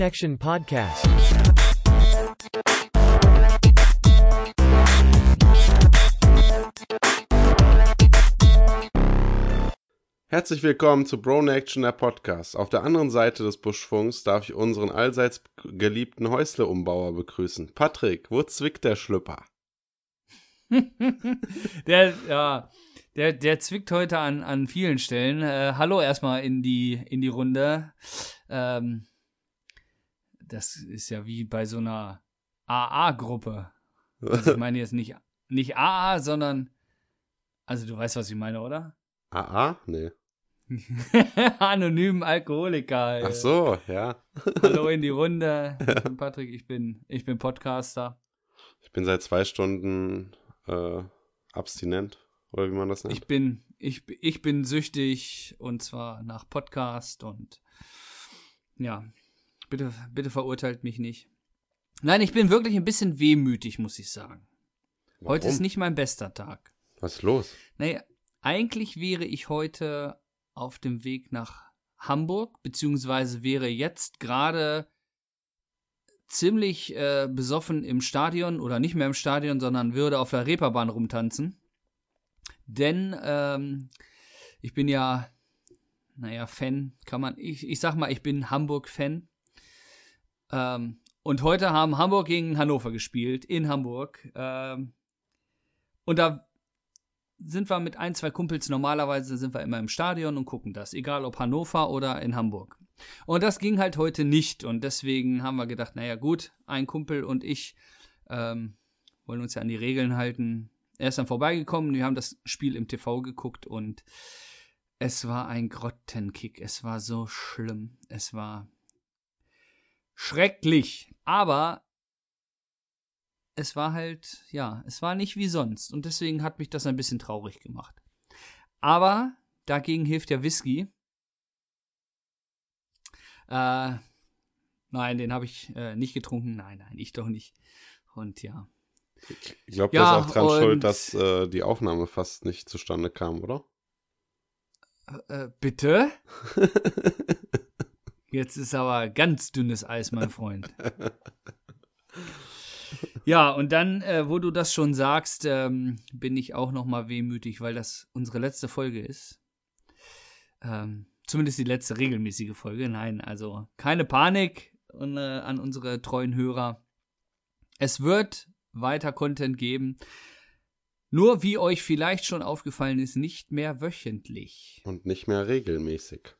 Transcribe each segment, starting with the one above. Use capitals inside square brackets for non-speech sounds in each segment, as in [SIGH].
Pronection Podcast. Herzlich willkommen zu Brone Action, der Podcast. Auf der anderen Seite des Buschfunks darf ich unseren allseits geliebten Häusle-Umbauer begrüßen. Patrick, wo zwickt der Schlüpper? [LAUGHS] der, ja, der, der zwickt heute an, an vielen Stellen. Äh, hallo erstmal in die, in die Runde. Ähm, das ist ja wie bei so einer AA-Gruppe. [LAUGHS] Also ich meine jetzt nicht, nicht AA, sondern. Also du weißt, was ich meine, oder? AA? Nee. [LAUGHS] Anonymen Alkoholiker. Ach so, ja. [LAUGHS] Hallo in die Runde. Ich bin Patrick, ich bin, ich bin Podcaster. Ich bin seit zwei Stunden äh, abstinent, oder wie man das nennt. Ich bin, ich, ich bin süchtig und zwar nach Podcast und ja, bitte, bitte verurteilt mich nicht. Nein, ich bin wirklich ein bisschen wehmütig, muss ich sagen. Warum? Heute ist nicht mein bester Tag. Was ist los? Naja, eigentlich wäre ich heute auf dem Weg nach Hamburg, beziehungsweise wäre jetzt gerade ziemlich äh, besoffen im Stadion oder nicht mehr im Stadion, sondern würde auf der Reeperbahn rumtanzen. Denn ähm, ich bin ja, naja, Fan, kann man, ich, ich sag mal, ich bin Hamburg-Fan. Ähm, und heute haben Hamburg gegen Hannover gespielt, in Hamburg. Ähm, und da sind wir mit ein, zwei Kumpels, normalerweise sind wir immer im Stadion und gucken das, egal ob Hannover oder in Hamburg. Und das ging halt heute nicht und deswegen haben wir gedacht, naja gut, ein Kumpel und ich ähm, wollen uns ja an die Regeln halten. Er ist dann vorbeigekommen, wir haben das Spiel im TV geguckt und es war ein Grottenkick, es war so schlimm, es war schrecklich, aber es war halt, ja, es war nicht wie sonst. Und deswegen hat mich das ein bisschen traurig gemacht. Aber dagegen hilft der Whisky. Äh, nein, den habe ich äh, nicht getrunken. Nein, nein, ich doch nicht. Und ja. Ich glaube, Ja, der ist auch dran schuld, dass äh, die Aufnahme fast nicht zustande kam, oder? Äh, bitte? [LAUGHS] Jetzt ist aber ganz dünnes Eis, mein [LAUGHS] Freund. Ja, und dann, äh, wo du das schon sagst, ähm, bin ich auch noch mal wehmütig, weil das unsere letzte Folge ist. Ähm, zumindest die letzte regelmäßige Folge. Nein, also keine Panik und, äh, an unsere treuen Hörer. Es wird weiter Content geben. Nur wie euch vielleicht schon aufgefallen ist, nicht mehr wöchentlich Und nicht mehr regelmäßig.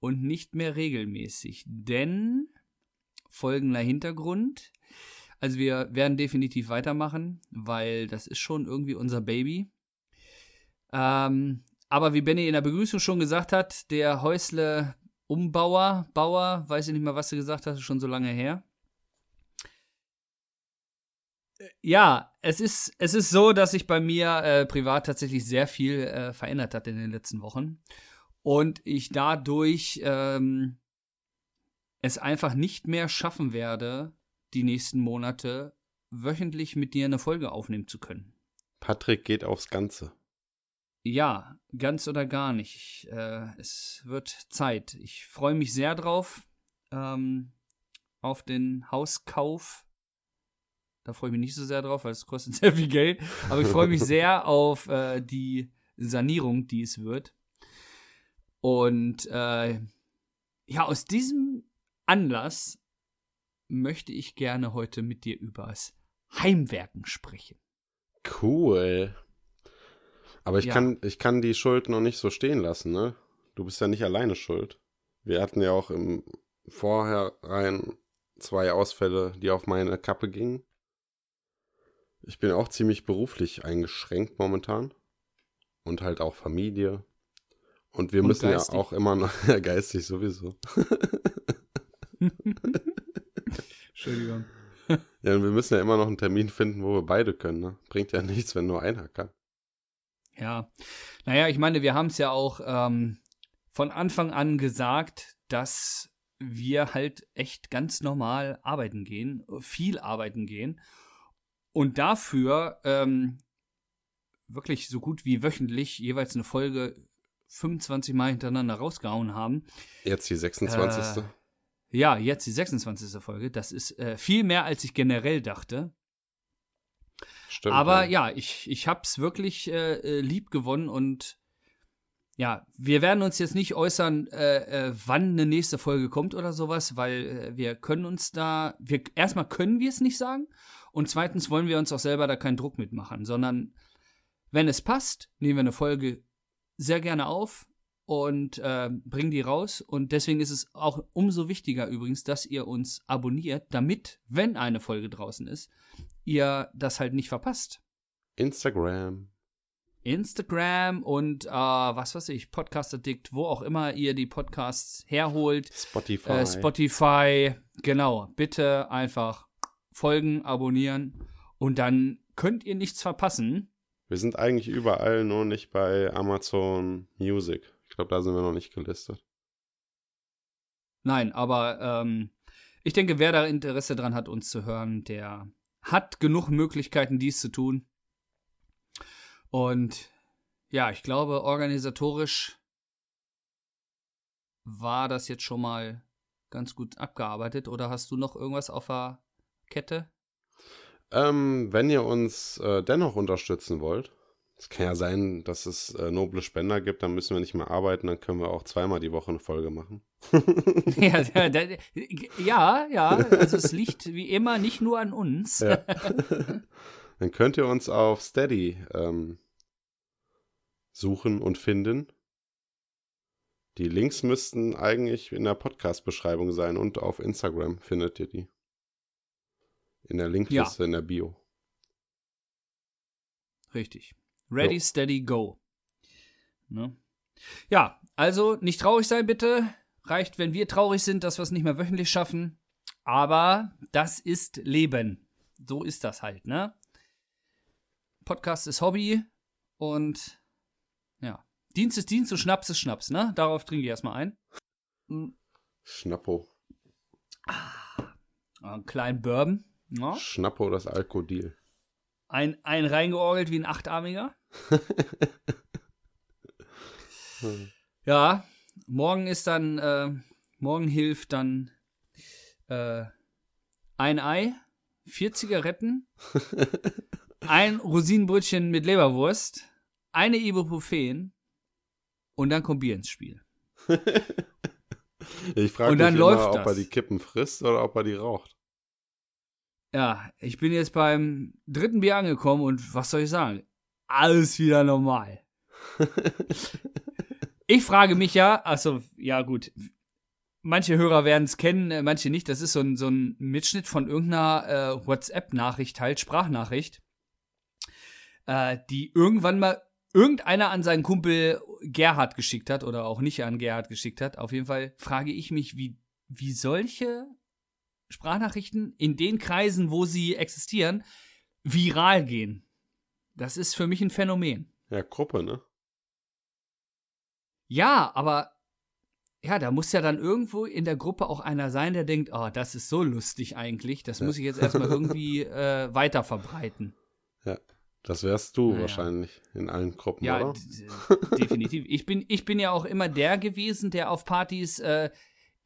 Und nicht mehr regelmäßig. Denn folgender Hintergrund. Also wir werden definitiv weitermachen, weil das ist schon irgendwie unser Baby. Ähm, aber wie Benny in der Begrüßung schon gesagt hat, der Häusle Umbauer, Bauer, weiß ich nicht mehr, was du gesagt hast, schon so lange her. Äh, Ja, es ist, es ist so, dass sich bei mir äh, privat tatsächlich sehr viel äh, verändert hat in den letzten Wochen und ich dadurch ähm, es einfach nicht mehr schaffen werde, die nächsten Monate wöchentlich mit dir eine Folge aufnehmen zu können. Patrick geht aufs Ganze. Ja, ganz oder gar nicht. Äh, es wird Zeit. Ich freue mich sehr drauf. Ähm, auf den Hauskauf. Da freue ich mich nicht so sehr drauf, weil es kostet [LAUGHS] sehr viel Geld. Aber ich freue mich [LAUGHS] sehr auf äh, die Sanierung, die es wird. Und äh, ja, aus diesem Anlass möchte ich gerne heute mit dir übers Heimwerken sprechen. Cool. Aber ich, Ja. kann, ich kann die Schuld noch nicht so stehen lassen, ne? Du bist ja nicht alleine schuld. Wir hatten ja auch im Vorhinein zwei Ausfälle, die auf meine Kappe gingen. Ich bin auch ziemlich beruflich eingeschränkt momentan. Und halt auch Familie. Und wir Und müssen geistig. ja auch immer noch, [LAUGHS] ja, geistig sowieso. [LAUGHS] Entschuldigung. [LAUGHS] Ja, und wir müssen ja immer noch einen Termin finden, wo wir beide können, ne? Bringt ja nichts, wenn nur einer kann. Ja, naja, ich meine, wir haben es ja auch ähm, von Anfang an gesagt, dass wir halt echt ganz normal arbeiten gehen, viel arbeiten gehen und dafür ähm, wirklich so gut wie wöchentlich jeweils eine Folge 25 Mal hintereinander rausgehauen haben. Jetzt die 26. Äh, ja, jetzt die 26. Folge. Das ist äh, viel mehr, als ich generell dachte. Stimmt. Aber ja, ich, ich habe es wirklich äh, äh, lieb gewonnen und ja, wir werden uns jetzt nicht äußern, äh, äh, wann eine nächste Folge kommt oder sowas, weil äh, wir können uns da, wir erstmal können wir es nicht sagen und zweitens wollen wir uns auch selber da keinen Druck mitmachen, sondern wenn es passt, nehmen wir eine Folge sehr gerne auf und äh, bringen die raus. Und deswegen ist es auch umso wichtiger übrigens, dass ihr uns abonniert, damit, wenn eine Folge draußen ist, ihr das halt nicht verpasst. Instagram. Instagram und äh, was weiß ich, Podcast Addict, wo auch immer ihr die Podcasts herholt. Spotify. Äh, Spotify, genau. Bitte einfach folgen, abonnieren und dann könnt ihr nichts verpassen. Wir sind eigentlich überall, nur nicht bei Amazon Music. Ich glaube, da sind wir noch nicht gelistet. Nein, aber ähm, ich denke, wer da Interesse dran hat, uns zu hören, der hat genug Möglichkeiten, dies zu tun. Und ja, ich glaube, organisatorisch war das jetzt schon mal ganz gut abgearbeitet. Oder hast du noch irgendwas auf der Kette? Ähm, wenn ihr uns äh, dennoch unterstützen wollt, es kann ja sein, dass es äh, noble Spender gibt, dann müssen wir nicht mehr arbeiten, dann können wir auch zweimal die Woche eine Folge machen. [LAUGHS] [LAUGHS] ja, ja, ja, also es liegt wie immer nicht nur an uns. Ja. [LAUGHS] dann könnt ihr uns auf Steady ähm, suchen und finden. Die Links müssten eigentlich in der Podcast-Beschreibung sein und auf Instagram findet ihr die. In der Linkliste Ja. in der Bio. Richtig. Ready, Jo. steady, go. Ne? Ja, also nicht traurig sein bitte. Reicht, wenn wir traurig sind, dass wir es nicht mehr wöchentlich schaffen. Aber das ist Leben. So ist das halt, ne? Podcast ist Hobby und ja. Dienst ist Dienst und Schnaps ist Schnaps, ne? Darauf trinke ich erstmal ein. Mm, Schnappo. Einen kleinen Bourbon. Ja. Schnappo, das Alkodil. Ein, ein reingeorgelt wie ein Achtarmiger. Hm. [LAUGHS] Ja, morgen ist dann, äh, morgen hilft dann äh, ein Ei, vier Zigaretten, [LAUGHS] ein Rosinenbrötchen mit Leberwurst, eine Ibuprofen und dann kommt Bier ins Spiel. [LAUGHS] Ich frage mich dann immer, ob er das. die Kippen frisst oder ob er die raucht. Ja, ich bin jetzt beim dritten Bier angekommen und was soll ich sagen? Alles wieder normal. [LAUGHS] Ich frage mich ja, also ja gut, manche Hörer werden es kennen, äh, manche nicht. Das ist so ein, so ein Mitschnitt von irgendeiner äh, WhatsApp-Nachricht, halt Sprachnachricht, äh, die irgendwann mal irgendeiner an seinen Kumpel Gerhard geschickt hat oder auch nicht an Gerhard geschickt hat. Auf jeden Fall frage ich mich, wie, wie solche Sprachnachrichten in den Kreisen, wo sie existieren, viral gehen. Das ist für mich ein Phänomen. Ja, Gruppe, ne? Ja, aber ja, da muss ja dann irgendwo in der Gruppe auch einer sein, der denkt, oh, das ist so lustig eigentlich, das Ja. muss ich jetzt erstmal irgendwie [LAUGHS] äh, weiter verbreiten. Das wärst du Naja. wahrscheinlich in allen Gruppen, Ja, oder? definitiv. Ich bin, ich bin ja auch immer der gewesen, der auf Partys äh,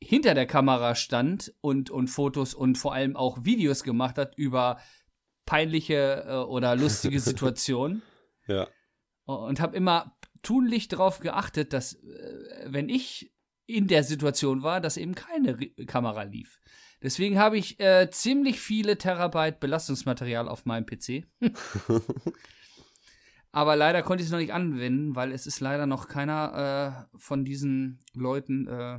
hinter der Kamera stand und, und Fotos und vor allem auch Videos gemacht hat über peinliche äh, oder lustige [LAUGHS] Situationen. Ja. und habe immer tunlich darauf geachtet, dass äh, wenn ich in der Situation war, dass eben keine Ri- Kamera lief. Deswegen habe ich äh, ziemlich viele Terabyte Belastungsmaterial auf meinem PC. [LAUGHS] Aber leider konnte ich es noch nicht anwenden, weil es ist leider noch keiner äh, von diesen Leuten äh,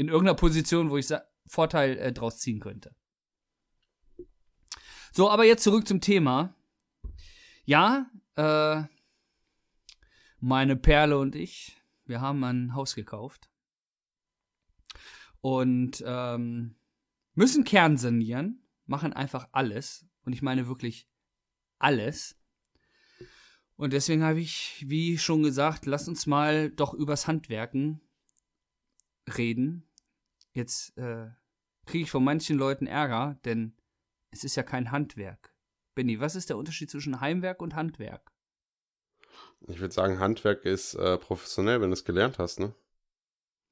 in irgendeiner Position, wo ich Vorteil äh, draus ziehen könnte. So, aber jetzt zurück zum Thema. Ja, äh, meine Perle und ich, wir haben ein Haus gekauft und ähm, müssen Kern sanieren, machen einfach alles und ich meine wirklich alles. Und deswegen habe ich, wie schon gesagt, lass uns mal doch übers Handwerken reden. Jetzt äh, kriege ich von manchen Leuten Ärger, denn es ist ja kein Handwerk. Benny, was ist der Unterschied zwischen Heimwerk und Handwerk? Ich würde sagen, Handwerk ist äh, professionell, wenn du es gelernt hast, ne?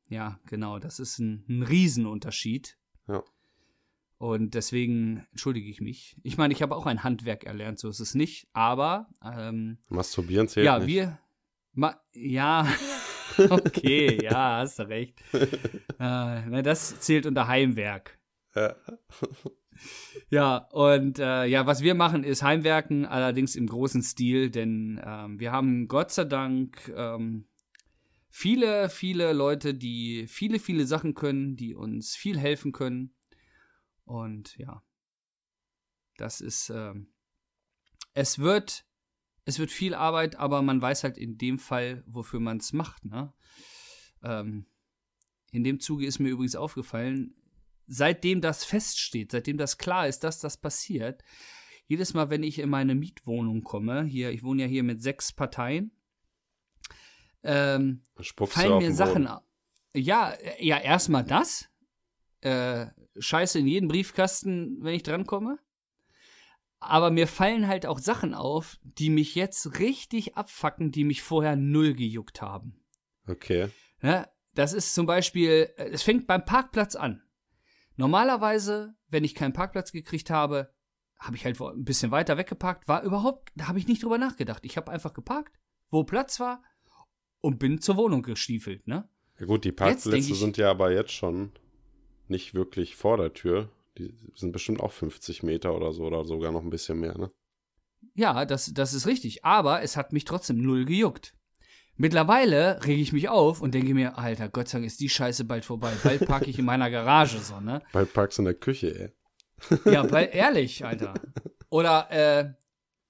ja, genau, das ist ein, ein Riesenunterschied. Ja. Und deswegen entschuldige ich mich. Ich meine, ich habe auch ein Handwerk erlernt, so ist es nicht. Aber ähm, Masturbieren zählt ja, nicht. wir. Ma ja, [LAUGHS] okay, ja, hast du recht. äh, [LAUGHS] das zählt unter Heimwerk. Ja. [LAUGHS] Ja, und äh, ja, was wir machen, ist Heimwerken, allerdings im großen Stil, denn ähm, wir haben Gott sei Dank ähm, viele, viele Leute, die viele, viele Sachen können, die uns viel helfen können. Und ja, das ist, ähm, es wird, es wird viel Arbeit, aber man weiß halt in dem Fall, wofür man es macht, ne? Ähm, in dem Zuge ist mir übrigens aufgefallen, seitdem das feststeht, seitdem das klar ist, dass das passiert, jedes Mal, wenn ich in meine Mietwohnung komme, hier, ich wohne ja hier mit sechs Parteien, ähm, fallen mir Sachen au- Ja, ja, erstmal das. Äh, Scheiße in jeden Briefkasten, wenn ich drankomme. Aber mir fallen halt auch Sachen auf, die mich jetzt richtig abfacken, die mich vorher null gejuckt haben. Okay. Ja, das ist zum Beispiel, äh, es fängt beim Parkplatz an. Normalerweise, wenn ich keinen Parkplatz gekriegt habe, habe ich halt ein bisschen weiter weggeparkt, war überhaupt, da habe ich nicht drüber nachgedacht. Ich habe einfach geparkt, wo Platz war und bin zur Wohnung gestiefelt, ne? Ja gut, die Parkplätze ich- sind ja aber jetzt schon nicht wirklich vor der Tür. Die sind bestimmt auch 50 Meter oder so oder sogar noch ein bisschen mehr, ne? Ja, das, das ist richtig. Aber es hat mich trotzdem null gejuckt. Mittlerweile rege ich mich auf und denke mir, Alter, Gott sei Dank ist die Scheiße bald vorbei. Bald parke ich in meiner Garage so, ne? [LAUGHS] Bald parkst du in der Küche, ey. [LAUGHS] Ja, bald, [LAUGHS] ehrlich, Alter. Oder, äh,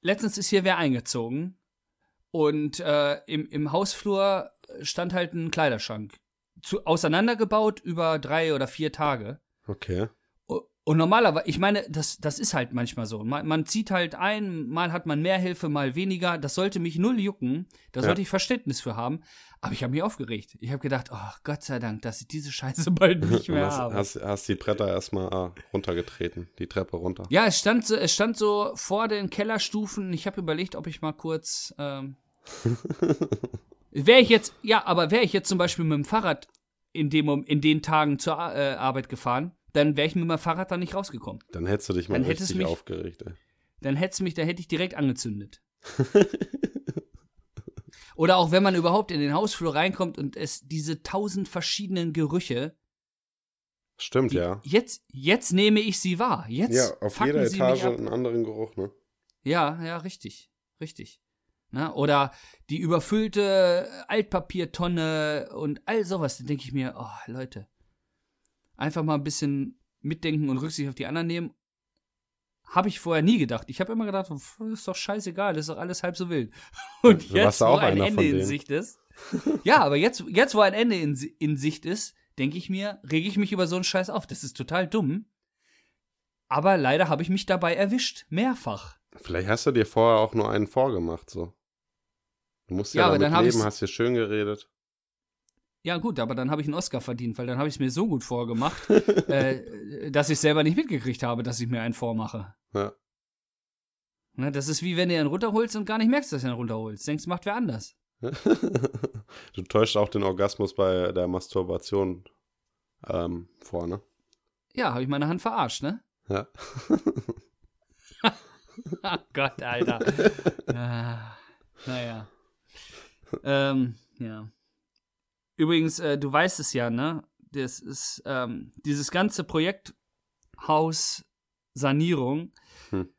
letztens ist hier wer eingezogen und äh, im, im Hausflur stand halt ein Kleiderschrank. Zu, auseinandergebaut über drei oder vier Tage. Okay. Und normalerweise, ich meine, das, das ist halt manchmal so. Man, man zieht halt ein, mal hat man mehr Hilfe, mal weniger. Das sollte mich null jucken. Da Ja. sollte ich Verständnis für haben. Aber ich habe mich aufgeregt. Ich habe gedacht, oh Gott sei Dank, dass ich diese Scheiße bald [LAUGHS] nicht mehr hast, habe. hast, hast die Bretter erstmal ah, runtergetreten, die Treppe runter. Ja, es stand, so- es stand so vor den Kellerstufen. Ich habe überlegt, ob ich mal kurz. Ähm, [LAUGHS] wäre ich jetzt, ja, aber wäre ich jetzt zum Beispiel mit dem Fahrrad in, dem, in den Tagen zur äh, Arbeit gefahren, dann wäre ich mit meinem Fahrrad da nicht rausgekommen. Dann hättest du dich mal Dann hättest richtig mich- aufgeregt, ey. Dann hätte mich, da hätte ich direkt angezündet. [LAUGHS] Oder auch wenn man überhaupt in den Hausflur reinkommt und es diese tausend verschiedenen Gerüche. Stimmt, Die, ja. Jetzt, jetzt nehme ich sie wahr. Jetzt Ja, auf jeder sie Etage einen anderen Geruch, ne? Ja, ja, richtig. Richtig. Na, oder die überfüllte Altpapiertonne und all sowas. Da denke ich mir, oh, Leute, einfach mal ein bisschen mitdenken und Rücksicht auf die anderen nehmen. Habe ich vorher nie gedacht. Ich habe immer gedacht, ist doch scheißegal, ist doch alles halb so wild. [LAUGHS] Und warst jetzt, wo ein Ende in. Sicht ist. Ja, aber jetzt, jetzt wo ein Ende in, in Sicht ist, denke ich mir, rege ich mich über so einen Scheiß auf. Das ist total dumm. Aber leider habe ich mich dabei erwischt. Mehrfach. Vielleicht hast du dir vorher auch nur einen vorgemacht, so. Du musst ja, Ja, aber damit dann leben, hast dir schön geredet. Ja, gut, aber dann habe ich einen Oscar verdient, weil dann habe ich es mir so gut vorgemacht, [LAUGHS] äh, dass ich selber nicht mitgekriegt habe, dass ich mir einen vormache. Ja. Ne, das ist wie wenn du einen runterholst und gar nicht merkst, dass du einen runterholst. Denkst, macht wer anders. [LAUGHS] du täuscht auch den Orgasmus bei der Masturbation ähm, vor, ne? Ja, habe ich meine Hand verarscht, ne? Ja. [LAUGHS] Oh Gott, Alter. ah, naja. Ähm, ja. Übrigens, äh, du weißt es ja, ne? Das ist ähm, dieses ganze Projekt Haus Sanierung. Hm.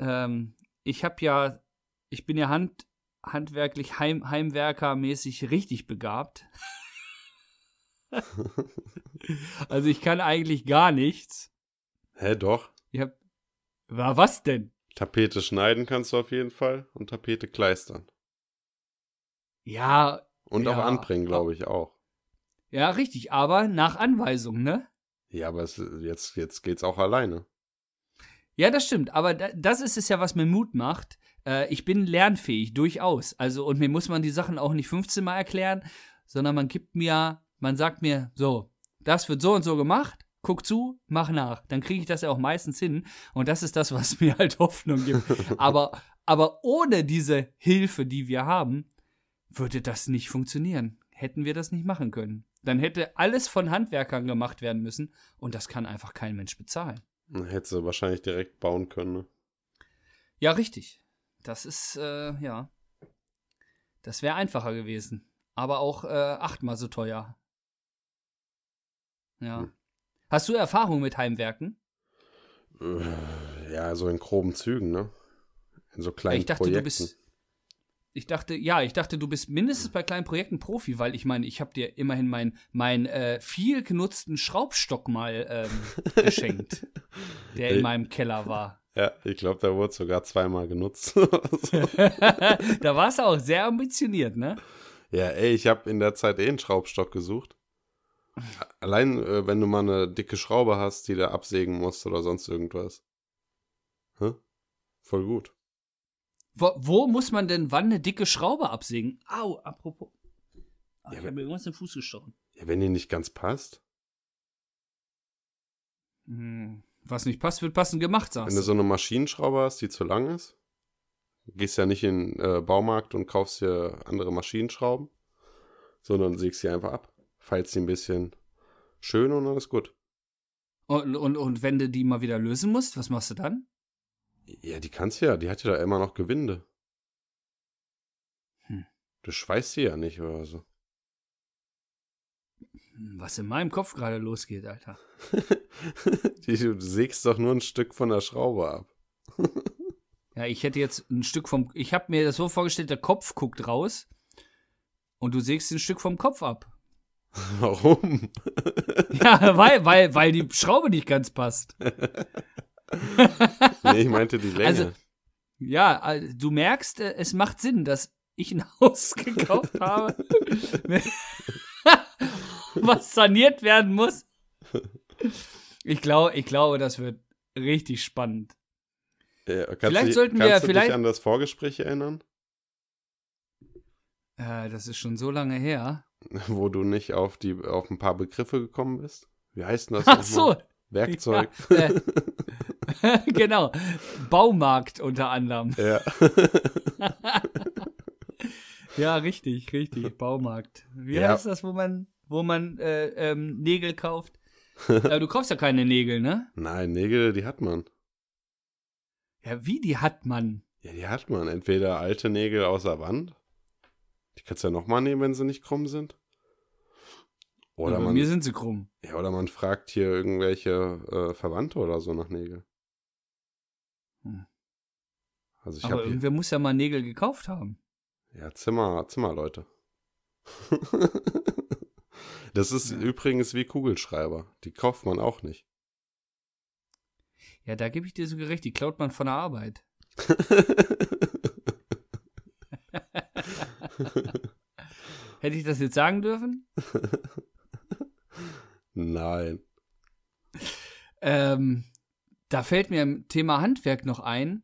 Ähm, ich habe ja, ich bin ja hand, handwerklich Heim, Heimwerkermäßig richtig begabt. [LAUGHS] also ich kann eigentlich gar nichts. Hä, doch. Ich hab, war was denn? Tapete schneiden kannst du auf jeden Fall und Tapete kleistern. Ja, Und auch Ja. anbringen, glaube ich, auch. ja, richtig, aber nach Anweisung, ne? Ja, aber es, jetzt, jetzt geht's auch alleine. Ja, das stimmt, aber da, das ist es ja, was mir Mut macht. Äh, ich bin lernfähig, durchaus. Also, und mir muss man die Sachen auch nicht 15 Mal erklären, sondern man gibt mir, man sagt mir, so, das wird so und so gemacht, guck zu, mach nach. Dann kriege ich das ja auch meistens hin. Und das ist das, was [LAUGHS] mir halt Hoffnung gibt. [LAUGHS] aber, aber ohne diese Hilfe, die wir haben, würde das nicht funktionieren. Hätten wir das nicht machen können. Dann hätte alles von Handwerkern gemacht werden müssen und das kann einfach kein Mensch bezahlen. Hättest du wahrscheinlich direkt bauen können. Ne? Ja, richtig. Das ist, äh, ja. Das wäre einfacher gewesen. Aber auch äh, achtmal so teuer. Ja. Hm. Hast du Erfahrung mit Heimwerken? Äh, ja, so in groben Zügen, ne? In so kleinen ich dachte, Projekten. Du bist, ich dachte, ja, ich dachte, du bist mindestens bei kleinen Projekten Profi, weil ich meine, ich habe dir immerhin meinen mein, äh, viel genutzten Schraubstock mal ähm, [LAUGHS] geschenkt, der in meinem Keller war. Ja, ich glaube, der wurde sogar zweimal genutzt. [LAUGHS] da warst du auch sehr ambitioniert, ne? Ja, ey, ich habe in der Zeit eh einen Schraubstock gesucht. Allein, äh, wenn du mal eine dicke Schraube hast, die du absägen musst oder sonst irgendwas. Hä? Voll gut. Wo, wo, muss man denn wann eine dicke Schraube absägen? Au, apropos. Ach, ja, ich habe mir irgendwas in den Fuß gestochen. Ja, wenn die nicht ganz passt. Hm, was nicht passt, wird passend gemacht, sagst Wenn du so eine Maschinenschraube hast, die zu lang ist, gehst ja nicht in den äh, Baumarkt und kaufst dir andere Maschinenschrauben, sondern sägst sie einfach ab, feilst sie ein bisschen schön und ist gut. Und, und, und wenn du die mal wieder lösen musst, was machst du dann? Ja, die kannst du ja, die hat ja da immer noch Gewinde. Hm. Du schweißt sie ja nicht oder so. Hm, was in meinem Kopf gerade losgeht, Alter. [LAUGHS] du sägst doch nur ein Stück von der Schraube ab. [LAUGHS] ja, ich hätte jetzt ein Stück vom. Ich habe mir das so vorgestellt, der Kopf guckt raus und du sägst ein Stück vom Kopf ab. [LAUGHS] Warum? ja, weil, weil, weil die Schraube nicht ganz passt. Nee, ich meinte die Länge. Also, ja, du merkst, äh, es macht Sinn, dass ich ein [LAUGHS] Haus gekauft habe, [LAUGHS] was saniert werden muss. Ich glaube, ich glaube, das wird richtig spannend. Ja, vielleicht dich, sollten wir kannst du vielleicht dich an das Vorgespräch erinnern? Äh, das ist schon so lange her. [LAUGHS] Wo du nicht auf die auf ein paar Begriffe gekommen bist? Wie heißt denn das? Ach so. Werkzeug. Ja, äh, [LAUGHS] genau. Baumarkt unter anderem. Ja. [LAUGHS] ja, richtig, richtig. Baumarkt. Wie ja. heißt das, wo man, wo man äh, ähm, Nägel kauft? äh, du kaufst ja keine Nägel, ne? [LAUGHS] Nein, Nägel, die hat man. Ja, wie die hat man? Ja, die hat man. Entweder alte Nägel aus der Wand. Die kannst du ja nochmal nehmen, wenn sie nicht krumm sind. Oder ja, bei man, mir sind sie krumm. Ja, oder man fragt hier irgendwelche äh, Verwandte oder so nach Nägel. Also ich Aber irgendwer muss ja mal Nägel gekauft haben. Ja, Zimmer, Zimmerleute. [LAUGHS] das ist ja. übrigens wie Kugelschreiber. Die kauft man auch nicht. Ja, da gebe ich dir sogar recht. Die klaut man von der Arbeit. [LAUGHS] Hätte ich das jetzt sagen dürfen? Nein. Ähm, da fällt mir im Thema Handwerk noch ein.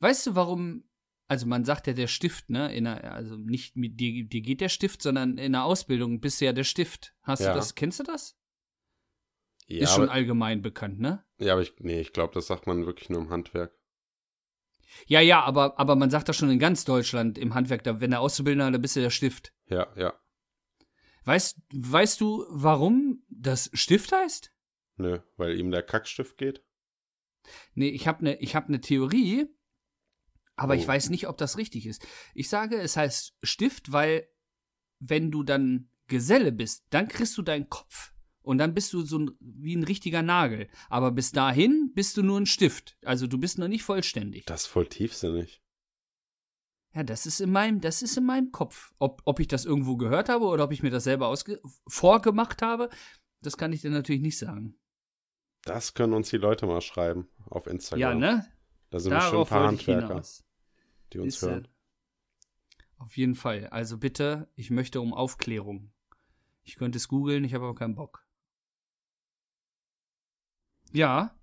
Weißt du, warum? Also man sagt ja der Stift, ne? Der, also nicht mit dir, dir geht der Stift, sondern in der Ausbildung bist du ja der Stift. Hast ja. du das? Kennst du das? Ja, Ist schon aber, allgemein bekannt, ne? Ja, aber ich, nee, ich glaube, das sagt man wirklich nur im Handwerk. Ja, ja, aber, aber man sagt das schon in ganz Deutschland im Handwerk, da, wenn der Auszubildender, da bist du der Stift. Ja, ja. Weißt, weißt du, warum das Stift heißt? Nö, weil ihm der Kackstift geht? Nee, ich habe eine hab ne Theorie, aber oh. ich weiß nicht, ob das richtig ist. Ich sage, es heißt Stift, weil wenn du dann Geselle bist, dann kriegst du deinen Kopf. Und dann bist du so ein, wie ein richtiger Nagel. Aber bis dahin bist du nur ein Stift. Also du bist noch nicht vollständig. Das ist voll tiefsinnig. Ja, das ist in meinem, das ist in meinem Kopf. Ob, ob ich das irgendwo gehört habe oder ob ich mir das selber vorgemacht habe, das kann ich dir natürlich nicht sagen. Das können uns die Leute mal schreiben auf Instagram. Ja, ne? Da sind bestimmt ein paar Handwerker, die uns ist, hören. Auf jeden Fall. Also bitte, ich möchte um Aufklärung. Ich könnte es googeln, ich habe aber keinen Bock. Ja.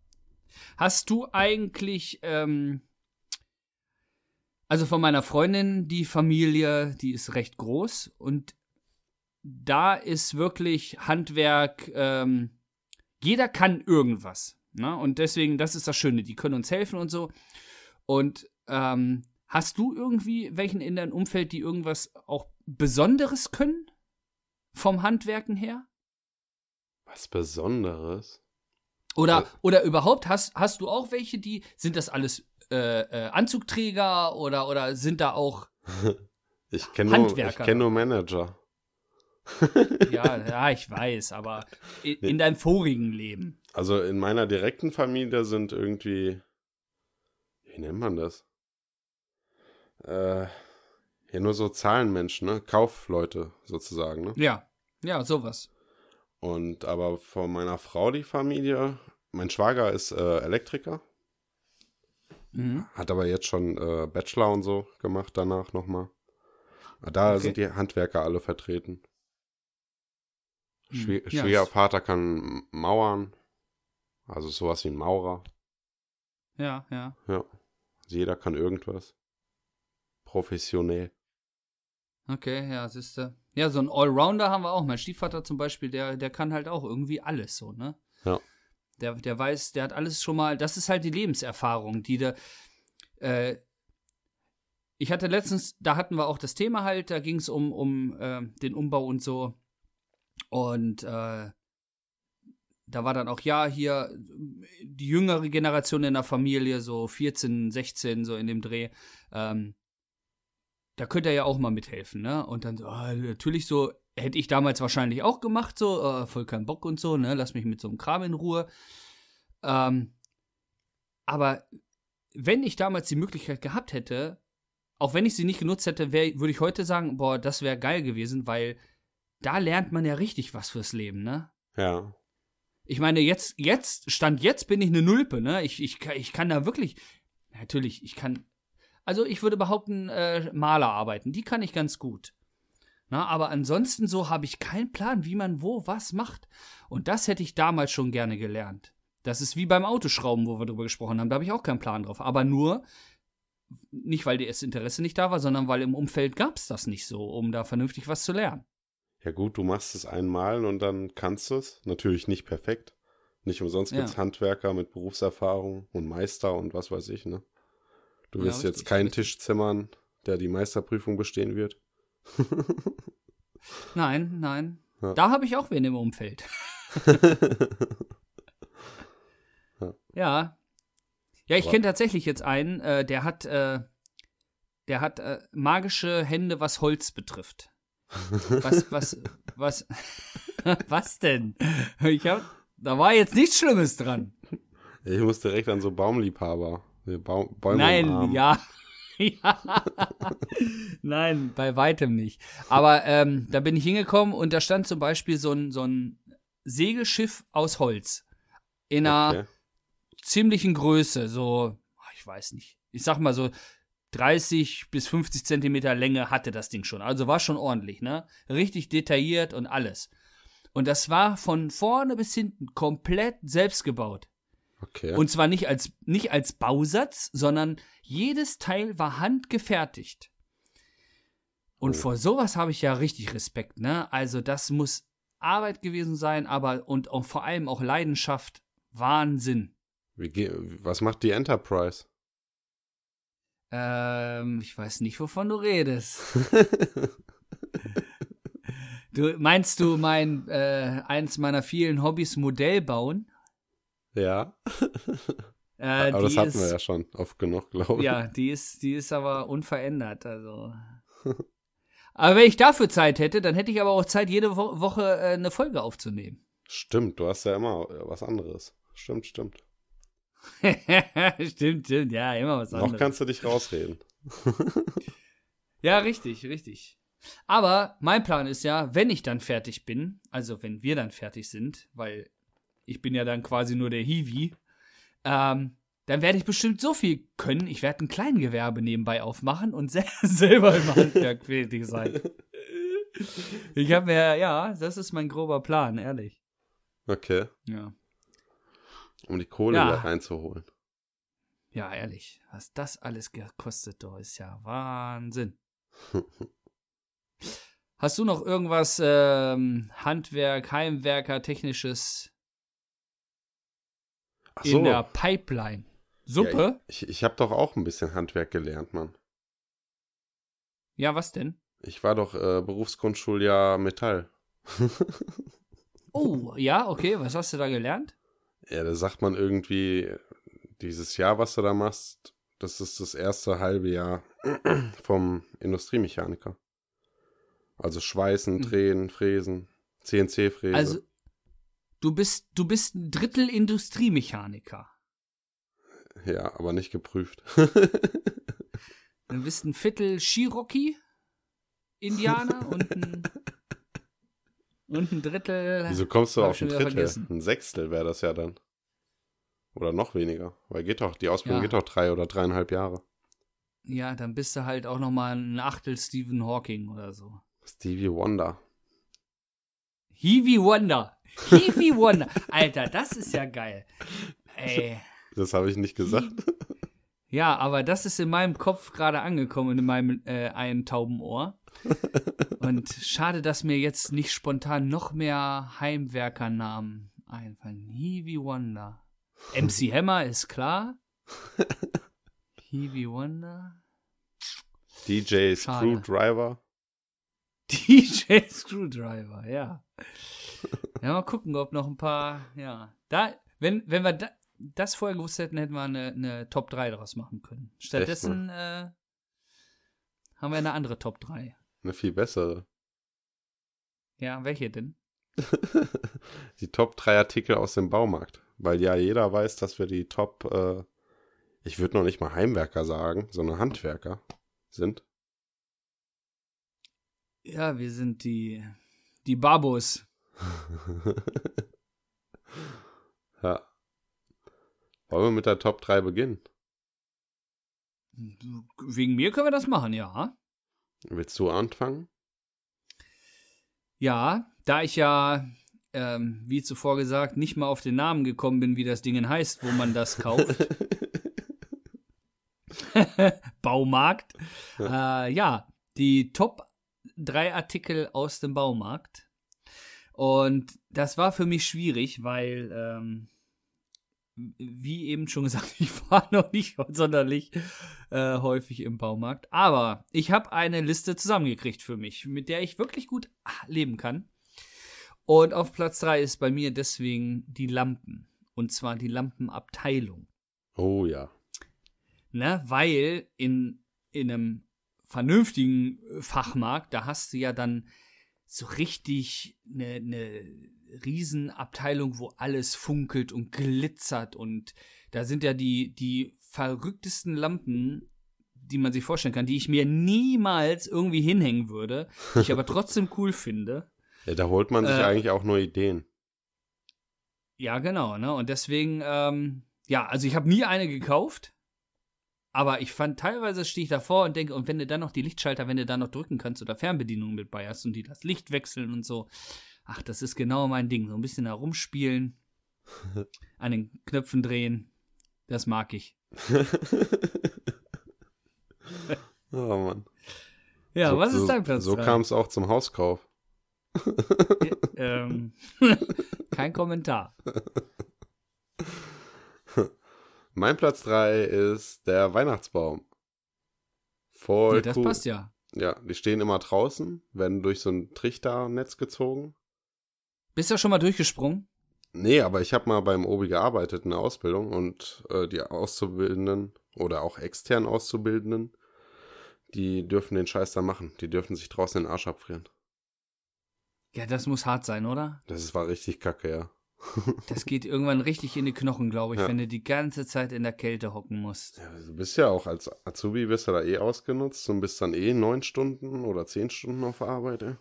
Hast du eigentlich ähm, also von meiner Freundin, die Familie, die ist recht groß und da ist wirklich Handwerk, ähm, jeder kann irgendwas. Ne? Und deswegen, das ist das Schöne, die können uns helfen und so. Und ähm, hast du irgendwie welchen in deinem Umfeld, die irgendwas auch Besonderes können? vom Handwerken her? Was Besonderes? Oder, oder überhaupt, hast, hast du auch welche, die, sind das alles äh, äh, Anzugträger oder, oder sind da auch, [LAUGHS] Ich kenne nur, ich Handwerker. kenn nur Manager. ja, ja, ich weiß, aber in, in deinem vorigen Leben? Also in meiner direkten Familie sind irgendwie, wie nennt man das? Äh, ja, nur so Zahlenmenschen, ne? Kaufleute sozusagen, ne? Ja, ja, sowas. Und aber von meiner Frau die Familie, mein Schwager ist äh, Elektriker, Mhm. hat aber jetzt schon äh, Bachelor und so gemacht danach nochmal. Da Okay. sind die Handwerker alle vertreten. Schwie Hm, ja, Schwiegervater kann mauern, also sowas wie ein Maurer. Ja, ja. Ja, also jeder kann irgendwas. Professionell. Okay, ja, siehste. Ja, so ein Allrounder haben wir auch. Mein Stiefvater zum Beispiel, der, der kann halt auch irgendwie alles so, ne? Ja. Der, der weiß, der hat alles schon mal, das ist halt die Lebenserfahrung, die der, äh, ich hatte letztens, da hatten wir auch das Thema halt, da ging es um, um äh, den Umbau und so. Und äh, da war dann auch, ja, hier die jüngere Generation in der Familie, so 14, 16, so in dem Dreh, ähm, da könnte er ja auch mal mithelfen, ne? Und dann so, ah, natürlich so, hätte ich damals wahrscheinlich auch gemacht, so, äh, voll keinen Bock und so, ne? Lass mich mit so einem Kram in Ruhe. Ähm, aber wenn ich damals die Möglichkeit gehabt hätte, auch wenn ich sie nicht genutzt hätte, wär, würde ich heute sagen, boah, das wäre geil gewesen, weil da lernt man ja richtig was fürs Leben, ne? Ja. Ich meine, jetzt, jetzt, Stand jetzt bin ich eine Nulpe, ne? Ich, ich, ich kann da wirklich, natürlich, ich kann, also ich würde behaupten, äh, Maler arbeiten, die kann ich ganz gut. Na, aber ansonsten so habe ich keinen Plan, wie man wo was macht. Und das hätte ich damals schon gerne gelernt. Das ist wie beim Autoschrauben, wo wir drüber gesprochen haben. Da habe ich auch keinen Plan drauf. Aber nur, nicht weil das Interesse nicht da war, sondern weil im Umfeld gab es das nicht so, um da vernünftig was zu lernen. Ja gut, du machst es einmal und dann kannst du es. Natürlich nicht perfekt. Nicht umsonst Ja. gibt es Handwerker mit Berufserfahrung und Meister und was weiß ich, ne? Du Ja, wirst jetzt richtig, keinen richtig. Tisch zimmern, der die Meisterprüfung bestehen wird. [LAUGHS] Nein, nein. Ja. Da habe ich auch wen im Umfeld. [LAUGHS] Ja. ja. Ja, ich kenne tatsächlich jetzt einen, äh, der hat, äh, der hat äh, magische Hände, was Holz betrifft. Was, [LAUGHS] was, was, was denn? Ich hab, da war jetzt nichts Schlimmes dran. Ich muss direkt an so Baumliebhaber. Baum, Bäume Nein, ja. [LAUGHS] ja. Nein, bei weitem nicht. Aber ähm, da bin ich hingekommen und da stand zum Beispiel so ein, so ein Segelschiff aus Holz. In einer Okay. ziemlichen Größe, so, ach, ich weiß nicht, ich sag mal so 30 bis 50 Zentimeter Länge hatte das Ding schon. Also war schon ordentlich, ne? Richtig detailliert und alles. Und das war von vorne bis hinten komplett selbst gebaut. Okay. Und zwar nicht als, nicht als Bausatz, sondern jedes Teil war handgefertigt. Und Oh. vor sowas habe ich ja richtig Respekt, ne? Also das muss Arbeit gewesen sein, aber und auch vor allem auch Leidenschaft. Wahnsinn. Wie was macht die Enterprise? Ähm, ich weiß nicht, wovon du redest. [LAUGHS] Du meinst du mein äh, eins meiner vielen Hobbys Modell bauen? Ja, [LAUGHS] Äh, aber das hatten ist, wir ja schon oft genug, glaube ich. Ja, die ist, die ist aber unverändert. Also. [LAUGHS] aber wenn ich dafür Zeit hätte, dann hätte ich aber auch Zeit, jede Wo Woche äh, eine Folge aufzunehmen. Stimmt, du hast ja immer äh, was anderes. Stimmt, stimmt. [LAUGHS] stimmt, stimmt, ja, immer was anderes. Noch kannst du dich rausreden. Ja, richtig, richtig. Aber mein Plan ist ja, wenn ich dann fertig bin, also wenn wir dann fertig sind, weil ich bin ja dann quasi nur der Hiwi, ähm, dann werde ich bestimmt so viel können. Ich werde ein Kleingewerbe nebenbei aufmachen und sel [LAUGHS] selber im Handwerk [LAUGHS] tätig sein. Ich habe mir, ja, das ist mein grober Plan, ehrlich. Okay, Ja. um die Kohle Ja. wieder reinzuholen. Ja, ehrlich. Was das alles gekostet, doch, ist ja Wahnsinn. [LAUGHS] Hast du noch irgendwas ähm, Handwerk, Heimwerker, technisches Ach in so, der Pipeline? Suppe? Ja, ich, ich habe doch auch ein bisschen Handwerk gelernt, Mann. Ja, was denn? Ich war doch äh, Berufsgrundschuljahr Metall. [LAUGHS] oh, ja, okay. Was hast du da gelernt? Ja, da sagt man irgendwie, dieses Jahr, was du da machst, das ist das erste halbe Jahr [CLEARS THROAT] vom Industriemechaniker. Also Schweißen, Mhm. Drehen, Fräsen, CNC-Fräse. Also, du bist, du bist ein Drittel Industriemechaniker. ja, aber nicht geprüft. [LAUGHS] Du bist ein Viertel Cherokee, Indianer und ein, und ein Drittel. Wieso kommst du auf ein Drittel? vergessen. Ein Sechstel wäre das ja dann. Oder noch weniger. Weil geht doch, die Ausbildung Ja. geht doch drei oder dreieinhalb Jahre. Ja, dann bist du halt auch noch mal ein Achtel Stephen Hawking oder so. Stevie Wonder. Heavy Wonder. Heavy Wonder. Alter, das ist ja geil. Ey. Das habe ich nicht gesagt. Ja, aber das ist in meinem Kopf gerade angekommen, in meinem äh, einen tauben Ohr. Und schade, dass mir jetzt nicht spontan noch mehr Heimwerkernamen einfallen. Heavy Wonder. MC Hammer ist klar. Heavy Wonder. DJ. Screwdriver. [LAUGHS] DJ Screwdriver, ja. Ja, mal gucken, ob noch ein paar, ja. Da, wenn, wenn wir da, das vorher gewusst hätten, hätten wir eine, eine Top 3 daraus machen können. Stattdessen äh, haben wir eine andere Top 3. Eine viel bessere. Ja, welche denn? [LAUGHS] die Top 3 Artikel aus dem Baumarkt. Weil ja jeder weiß, dass wir die Top, äh, ich würde noch nicht mal Heimwerker sagen, sondern Handwerker sind. Ja, wir sind die, die Babos. [LAUGHS] ja. Wollen wir mit der Top 3 beginnen? Wegen mir können wir das machen, ja. Willst du anfangen? Ja, da ich ja, ähm, wie zuvor gesagt, nicht mal auf den Namen gekommen bin, wie das Ding heißt, wo man das kauft. [LAUGHS] Baumarkt. Ja. Äh, ja, die Top 3 Artikel aus dem Baumarkt. Und das war für mich schwierig, weil, ähm, wie eben schon gesagt, [LAUGHS] ich war noch nicht sonderlich äh, häufig im Baumarkt. Aber ich habe eine Liste zusammengekriegt für mich, mit der ich wirklich gut leben kann. Und auf Platz 3 ist bei mir deswegen die Lampen. Und zwar die Lampenabteilung. Oh ja. Ne, weil in, in einem vernünftigen Fachmarkt, da hast du ja dann so richtig eine, eine Riesenabteilung, wo alles funkelt und glitzert und da sind ja die, die verrücktesten Lampen, die man sich vorstellen kann, die ich mir niemals irgendwie hinhängen würde, die ich aber [LAUGHS] trotzdem cool finde. Ja, da holt man sich Äh, eigentlich auch nur Ideen. Ja, genau, ne? Und deswegen, ähm, ja, also ich habe nie eine gekauft, aber ich fand teilweise stehe ich davor und denke, und wenn du dann noch die Lichtschalter, wenn du da noch drücken kannst oder Fernbedienungen mit bei hast und die das Licht wechseln und so, ach, das ist genau mein Ding. So ein bisschen herumspielen, [LAUGHS] an den Knöpfen drehen, das mag ich. [LAUGHS] oh Mann. Ja, so, was ist dein Platz? So kam es auch zum Hauskauf. ähm, [LAUGHS] kein Kommentar. Mein Platz 3 ist der Weihnachtsbaum. Voll Ja, das cool. passt ja. Ja, die stehen immer draußen, werden durch so ein Trichternetz gezogen. Bist du schon mal durchgesprungen? Nee, aber ich habe mal beim Obi gearbeitet in der Ausbildung und äh, die Auszubildenden oder auch externen Auszubildenden, die dürfen den Scheiß da machen. Die dürfen sich draußen den Arsch abfrieren. Ja, das muss hart sein, oder? Das war richtig kacke, ja. Das geht irgendwann richtig in die Knochen, glaube ich, Ja. wenn du die ganze Zeit in der Kälte hocken musst. ja. Du bist ja auch als Azubi, wirst du da eh ausgenutzt und bist dann eh neun Stunden oder zehn Stunden auf der Arbeit, ey.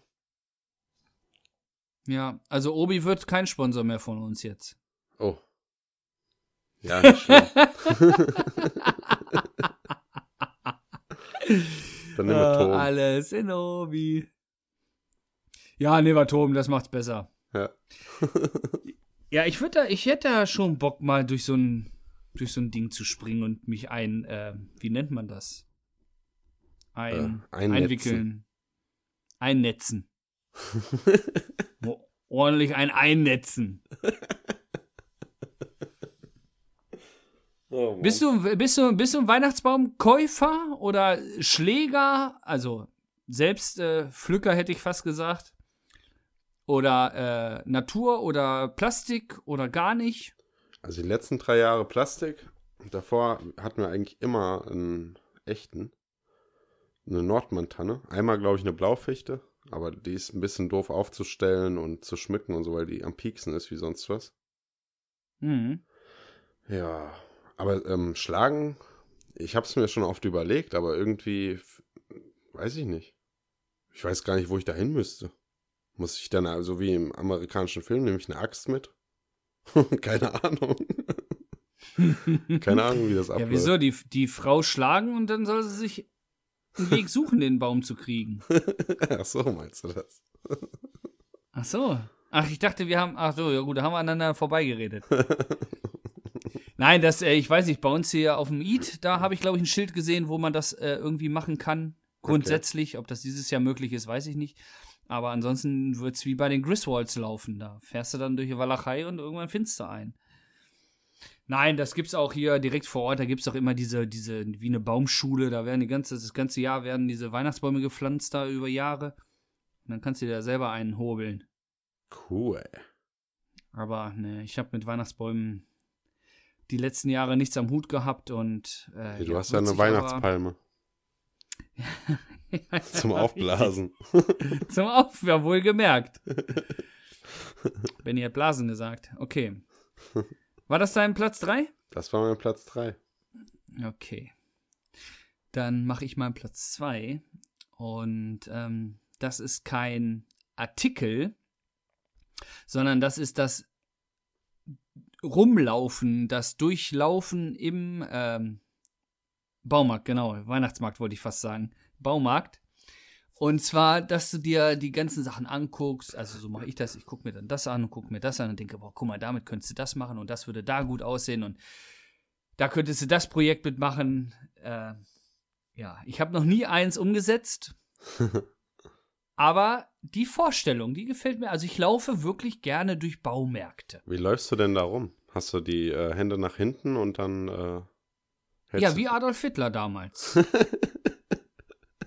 Ja, also Obi wird kein Sponsor mehr von uns jetzt. Oh. Ja, nicht. [LAUGHS] Dann nehmen wir Äh, Ton. alles in Obi. Ja, Nevatom, das macht's besser. Ja. [LAUGHS] Ja, ich würde da, ich hätte da schon Bock, mal durch so ein, durch so ein Ding zu springen und mich ein, äh, wie nennt man das? Ein, Äh, einnetzen. einwickeln. Einnetzen. [LAUGHS] Ordentlich ein Einnetzen. Oh. Bist du, bist du, bist du ein Weihnachtsbaumkäufer oder Schläger? Also selbst äh, Pflücker hätte ich fast gesagt. Oder äh, Natur oder Plastik oder gar nicht? Also die letzten drei Jahre Plastik. Davor hatten wir eigentlich immer einen echten. Eine Nordmantanne. Einmal, glaube ich, eine Blaufichte. Aber die ist ein bisschen doof aufzustellen und zu schmücken und so, weil die am Pieksen ist wie sonst was. Mhm. Ja, aber ähm, schlagen, ich habe es mir schon oft überlegt, aber irgendwie, weiß ich nicht. Ich weiß gar nicht, wo ich da hin müsste. Muss ich dann, also wie im amerikanischen Film, nehme ich eine Axt mit? [LAUGHS] Keine Ahnung. [LAUGHS] Keine Ahnung, wie das abläuft. Ja, wieso? Die, die Frau schlagen und dann soll sie sich einen Weg suchen, den Baum zu kriegen. [LAUGHS] Ach so, meinst du das? Ach so. Ach, ich dachte, wir haben. Ach so, ja gut, da haben wir aneinander vorbeigeredet. Nein, das, äh, ich weiß nicht, bei uns hier auf dem Eat, da habe ich, glaube ich, ein Schild gesehen, wo man das äh, irgendwie machen kann. Grundsätzlich. Okay. Ob das dieses Jahr möglich ist, weiß ich nicht. Aber ansonsten wird es wie bei den Griswolds laufen. Da fährst du dann durch die Walachei und irgendwann findest du einen. Nein, das gibt's auch hier direkt vor Ort. Da gibt's auch immer diese, diese, wie eine Baumschule. Da werden die ganze, das ganze Jahr werden diese Weihnachtsbäume gepflanzt da über Jahre. Und dann kannst du dir da selber einen hobeln. Cool. Aber ne, ich habe mit Weihnachtsbäumen die letzten Jahre nichts am Hut gehabt und. Äh, hey, du ja, hast ja eine Weihnachtspalme. [LAUGHS] [LAUGHS] Zum Aufblasen. [LAUGHS] Zum Auf, ja, wohl gemerkt. Benny hat Blasen gesagt. Okay. War das dein Platz 3? Das war mein Platz 3. Okay. Dann mache ich mal Platz 2. Und ähm, das ist kein Artikel, sondern das ist das Rumlaufen, das Durchlaufen im ähm, Baumarkt, genau, Weihnachtsmarkt wollte ich fast sagen. Baumarkt. Und zwar, dass du dir die ganzen Sachen anguckst, also so mache ich das, ich gucke mir dann das an und gucke mir das an und denke, boah, guck mal, damit könntest du das machen und das würde da gut aussehen und da könntest du das Projekt mitmachen. Äh, ja, ich habe noch nie eins umgesetzt, [LAUGHS] aber die Vorstellung, die gefällt mir. Also ich laufe wirklich gerne durch Baumärkte. Wie läufst du denn da rum? Hast du die äh, Hände nach hinten und dann äh, Ja, wie Adolf Hitler damals. [LAUGHS]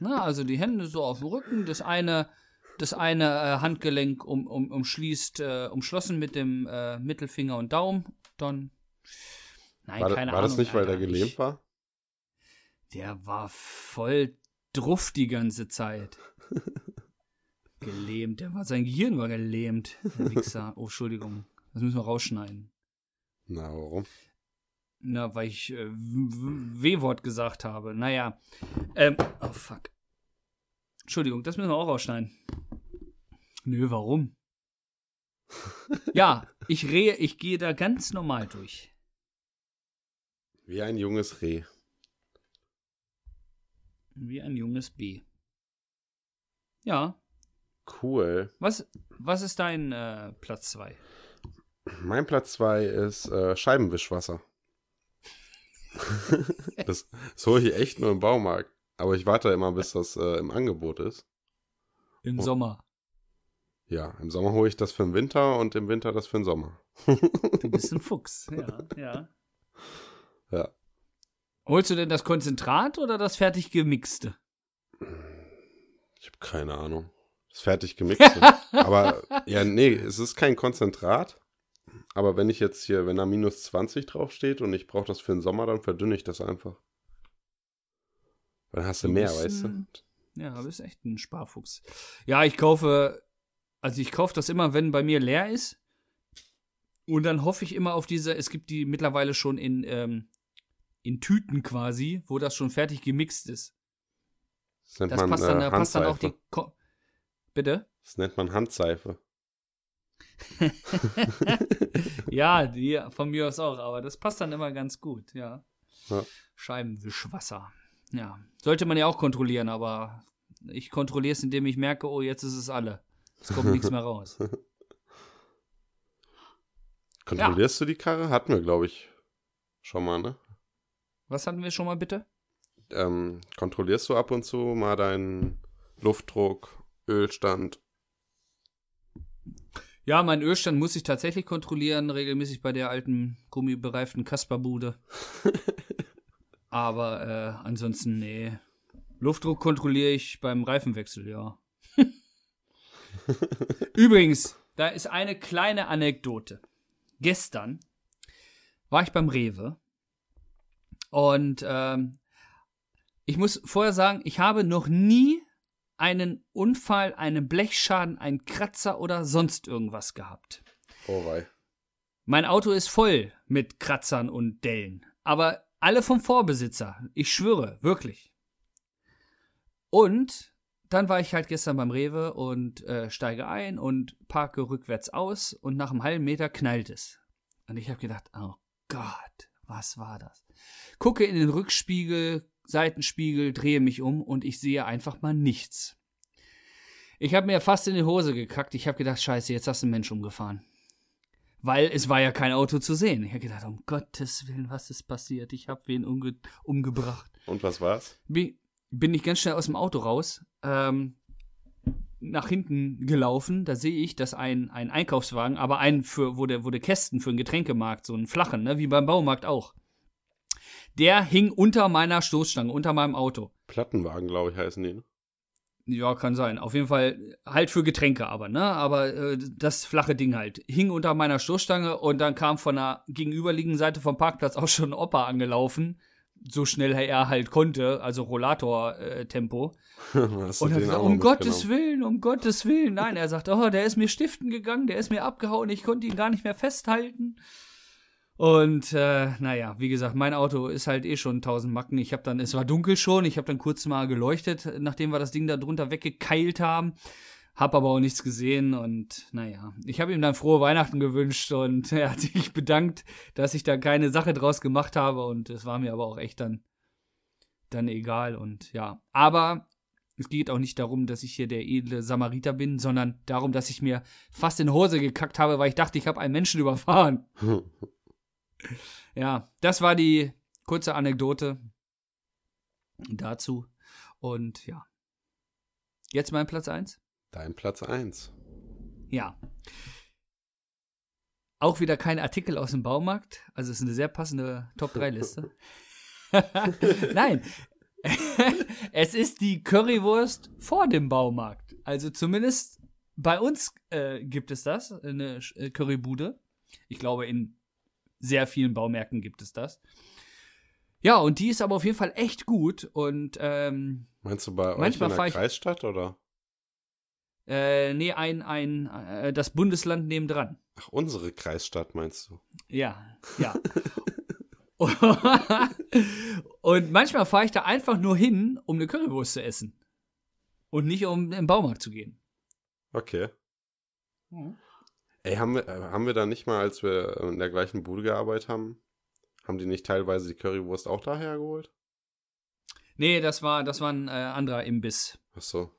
Na, also die Hände so auf dem Rücken, das eine, das eine äh, Handgelenk um, um, umschließt, äh, umschlossen mit dem äh, Mittelfinger und Daumen. Dann. Nein, war, keine war Ahnung. War das nicht, weil der gelähmt ich, war? Der war voll druff die ganze Zeit. [LAUGHS] gelähmt. Der war, sein Gehirn war gelähmt. Der Wichser. Oh, Entschuldigung. Das müssen wir rausschneiden. Na, warum? Na, weil ich äh, W-Wort gesagt habe. Naja. Ähm, oh, fuck. Entschuldigung, das müssen wir auch rausschneiden. Nö, warum? ja, ich rehe, ich gehe da ganz normal durch. Wie ein junges Reh. Wie ein junges B. Ja. Cool. Was, was ist dein äh, Platz 2? Mein Platz 2 ist äh, Scheibenwischwasser. [LAUGHS] das, das hole ich echt nur im Baumarkt. Aber ich warte immer, bis das äh, im Angebot ist. Im und, Sommer. Ja, im Sommer hole ich das für den Winter und im Winter das für den Sommer. [LAUGHS] du bist ein Fuchs, ja, ja. Ja. Holst du denn das Konzentrat oder das fertig gemixte? Ich habe keine Ahnung. Das fertig gemixte. [LAUGHS] Aber ja, nee, es ist kein Konzentrat. Aber wenn ich jetzt hier, wenn da minus 20 draufsteht und ich brauche das für den Sommer, dann verdünne ich das einfach. Dann hast du, mehr, weißt du? Ja, du bist echt ein Sparfuchs. Ja, ich kaufe, also ich kaufe das immer, wenn bei mir leer ist. Und dann hoffe ich immer auf diese, es gibt die mittlerweile schon in, ähm, in Tüten quasi, wo das schon fertig gemixt ist. Das, nennt das man, passt, dann, äh, passt dann auch die. Ko Bitte? Das nennt man Handseife. [LAUGHS] ja, die von mir aus auch, aber das passt dann immer ganz gut, ja. ja. Scheibenwischwasser. Ja. Sollte man ja auch kontrollieren, aber ich kontrolliere es, indem ich merke, oh, jetzt ist es alle. Es kommt nichts mehr raus. [LAUGHS] Kontrollierst ja. du die Karre? Hatten wir, glaube ich, schon mal, ne? Was hatten wir schon mal, bitte? Ähm, kontrollierst du ab und zu mal deinen Luftdruck, Ölstand ja, mein Ölstand muss ich tatsächlich kontrollieren, regelmäßig bei der alten gummibereiften Kasperbude. [LAUGHS] Aber äh, ansonsten, nee. Luftdruck kontrolliere ich beim Reifenwechsel, ja. [LAUGHS] Übrigens, da ist eine kleine Anekdote. Gestern war ich beim Rewe und ähm, ich muss vorher sagen, ich habe noch nie einen Unfall, einen Blechschaden, einen Kratzer oder sonst irgendwas gehabt. Oh wei. Mein Auto ist voll mit Kratzern und Dellen, aber alle vom Vorbesitzer. Ich schwöre, wirklich. Und dann war ich halt gestern beim Rewe und äh, steige ein und parke rückwärts aus und nach einem halben Meter knallt es. Und ich habe gedacht, oh Gott, was war das? Gucke in den Rückspiegel, Seitenspiegel, drehe mich um und ich sehe einfach mal nichts. Ich habe mir fast in die Hose gekackt. Ich habe gedacht, scheiße, jetzt hast du einen Mensch umgefahren. Weil es war ja kein Auto zu sehen. Ich habe gedacht, um Gottes Willen, was ist passiert? Ich habe wen umge umgebracht. Und was war's? Bin, bin ich ganz schnell aus dem Auto raus, ähm, nach hinten gelaufen. Da sehe ich, dass ein, ein Einkaufswagen, aber ein für, wo der, wo der Kästen für einen Getränkemarkt, so einen flachen, ne, wie beim Baumarkt auch. Der hing unter meiner Stoßstange, unter meinem Auto. Plattenwagen, glaube ich, heißen die. Ne? Ja, kann sein. Auf jeden Fall halt für Getränke aber, ne? Aber äh, das flache Ding halt. Hing unter meiner Stoßstange und dann kam von der gegenüberliegenden Seite vom Parkplatz auch schon ein Opa angelaufen. So schnell er halt konnte, also Rollator-Tempo. [LAUGHS] Du und er sagt, um Gottes? Willen, um Gottes Willen. Nein, er sagt, oh, der ist mir stiften gegangen, der ist mir abgehauen, ich konnte ihn gar nicht mehr festhalten. Und äh, naja, wie gesagt, mein Auto ist halt eh schon 1000 Macken. Ich habe dann, es war dunkel schon, ich habe dann kurz mal geleuchtet, nachdem wir das Ding da drunter weggekeilt haben. Hab aber auch nichts gesehen und naja, ich habe ihm dann frohe Weihnachten gewünscht und [LAUGHS] er hat sich bedankt, dass ich da keine Sache draus gemacht habe und es war mir aber auch echt dann, dann egal und ja. Aber es geht auch nicht darum, dass ich hier der edle Samariter bin, sondern darum, dass ich mir fast in Hose gekackt habe, weil ich dachte, ich habe einen Menschen überfahren. [LAUGHS] Ja, das war die kurze Anekdote dazu. Und ja. Jetzt mein Platz 1? Dein Platz 1. Ja. Auch wieder kein Artikel aus dem Baumarkt. Also es ist eine sehr passende Top-3-Liste. [LAUGHS] Nein. [LAUGHS] es ist die Currywurst vor dem Baumarkt. Also zumindest bei uns äh, gibt es das, eine äh, Currybude. Ich glaube, in sehr vielen Baumärkten gibt es das. Ja, und die ist aber auf jeden Fall echt gut. Und ähm, Meinst du bei euch Manchmal in der Kreisstadt oder? äh, nee, ein, ein, äh, das Bundesland nebendran. Ach, unsere Kreisstadt meinst du? Ja, ja. [LAUGHS] und manchmal fahre ich da einfach nur hin, um eine Currywurst zu essen. Und nicht, um im Baumarkt zu gehen. Okay. Ey, haben wir, äh, haben wir da nicht mal, als wir in der gleichen Bude gearbeitet haben, haben die nicht teilweise die Currywurst auch daher geholt? Nee, das war, das war ein äh, anderer Imbiss. Ach so.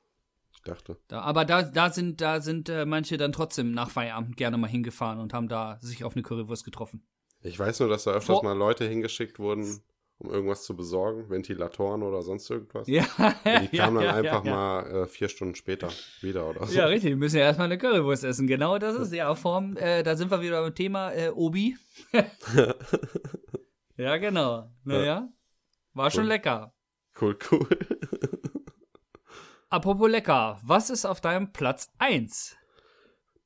Ich dachte. Da, aber da, da sind, da sind äh, manche dann trotzdem nach Feierabend gerne mal hingefahren und haben da sich auf eine Currywurst getroffen. Ich weiß nur, dass da öfters Vor- mal Leute hingeschickt wurden, um irgendwas zu besorgen, Ventilatoren oder sonst irgendwas. Ja, Und [LAUGHS] die kamen ja, dann ja, einfach ja. mal äh, vier Stunden später wieder oder so. Ja, richtig. Wir müssen ja erstmal eine Currywurst essen. Genau das ist [LAUGHS] ja Form. Äh, da sind wir wieder beim Thema äh, Obi. [LAUGHS] ja, genau. Naja. War schon Cool. lecker. Cool, cool. Apropos lecker. Was ist auf deinem Platz 1?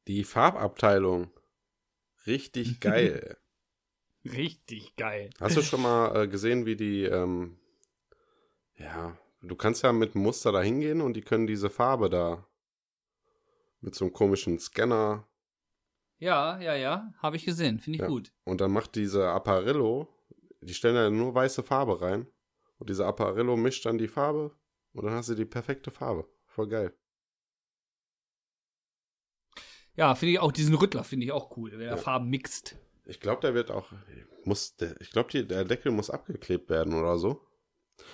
Die Farbabteilung. Richtig geil. Richtig geil. Hast du schon mal äh, gesehen, wie die, ähm, ja, du kannst ja mit einem Muster da hingehen und die können diese Farbe da mit so einem komischen Scanner Ja, ja, ja. Habe ich gesehen. Finde ich Ja. gut. und dann macht diese Apparillo, die stellen da nur weiße Farbe rein und diese Apparillo mischt dann die Farbe und dann hast du die perfekte Farbe. Voll geil. Ja, finde ich auch diesen Rüttler finde ich auch cool, wenn er Ja. Farben mixt. Ich glaube, der wird auch, muss, der, ich glaube, der Deckel muss abgeklebt werden oder so.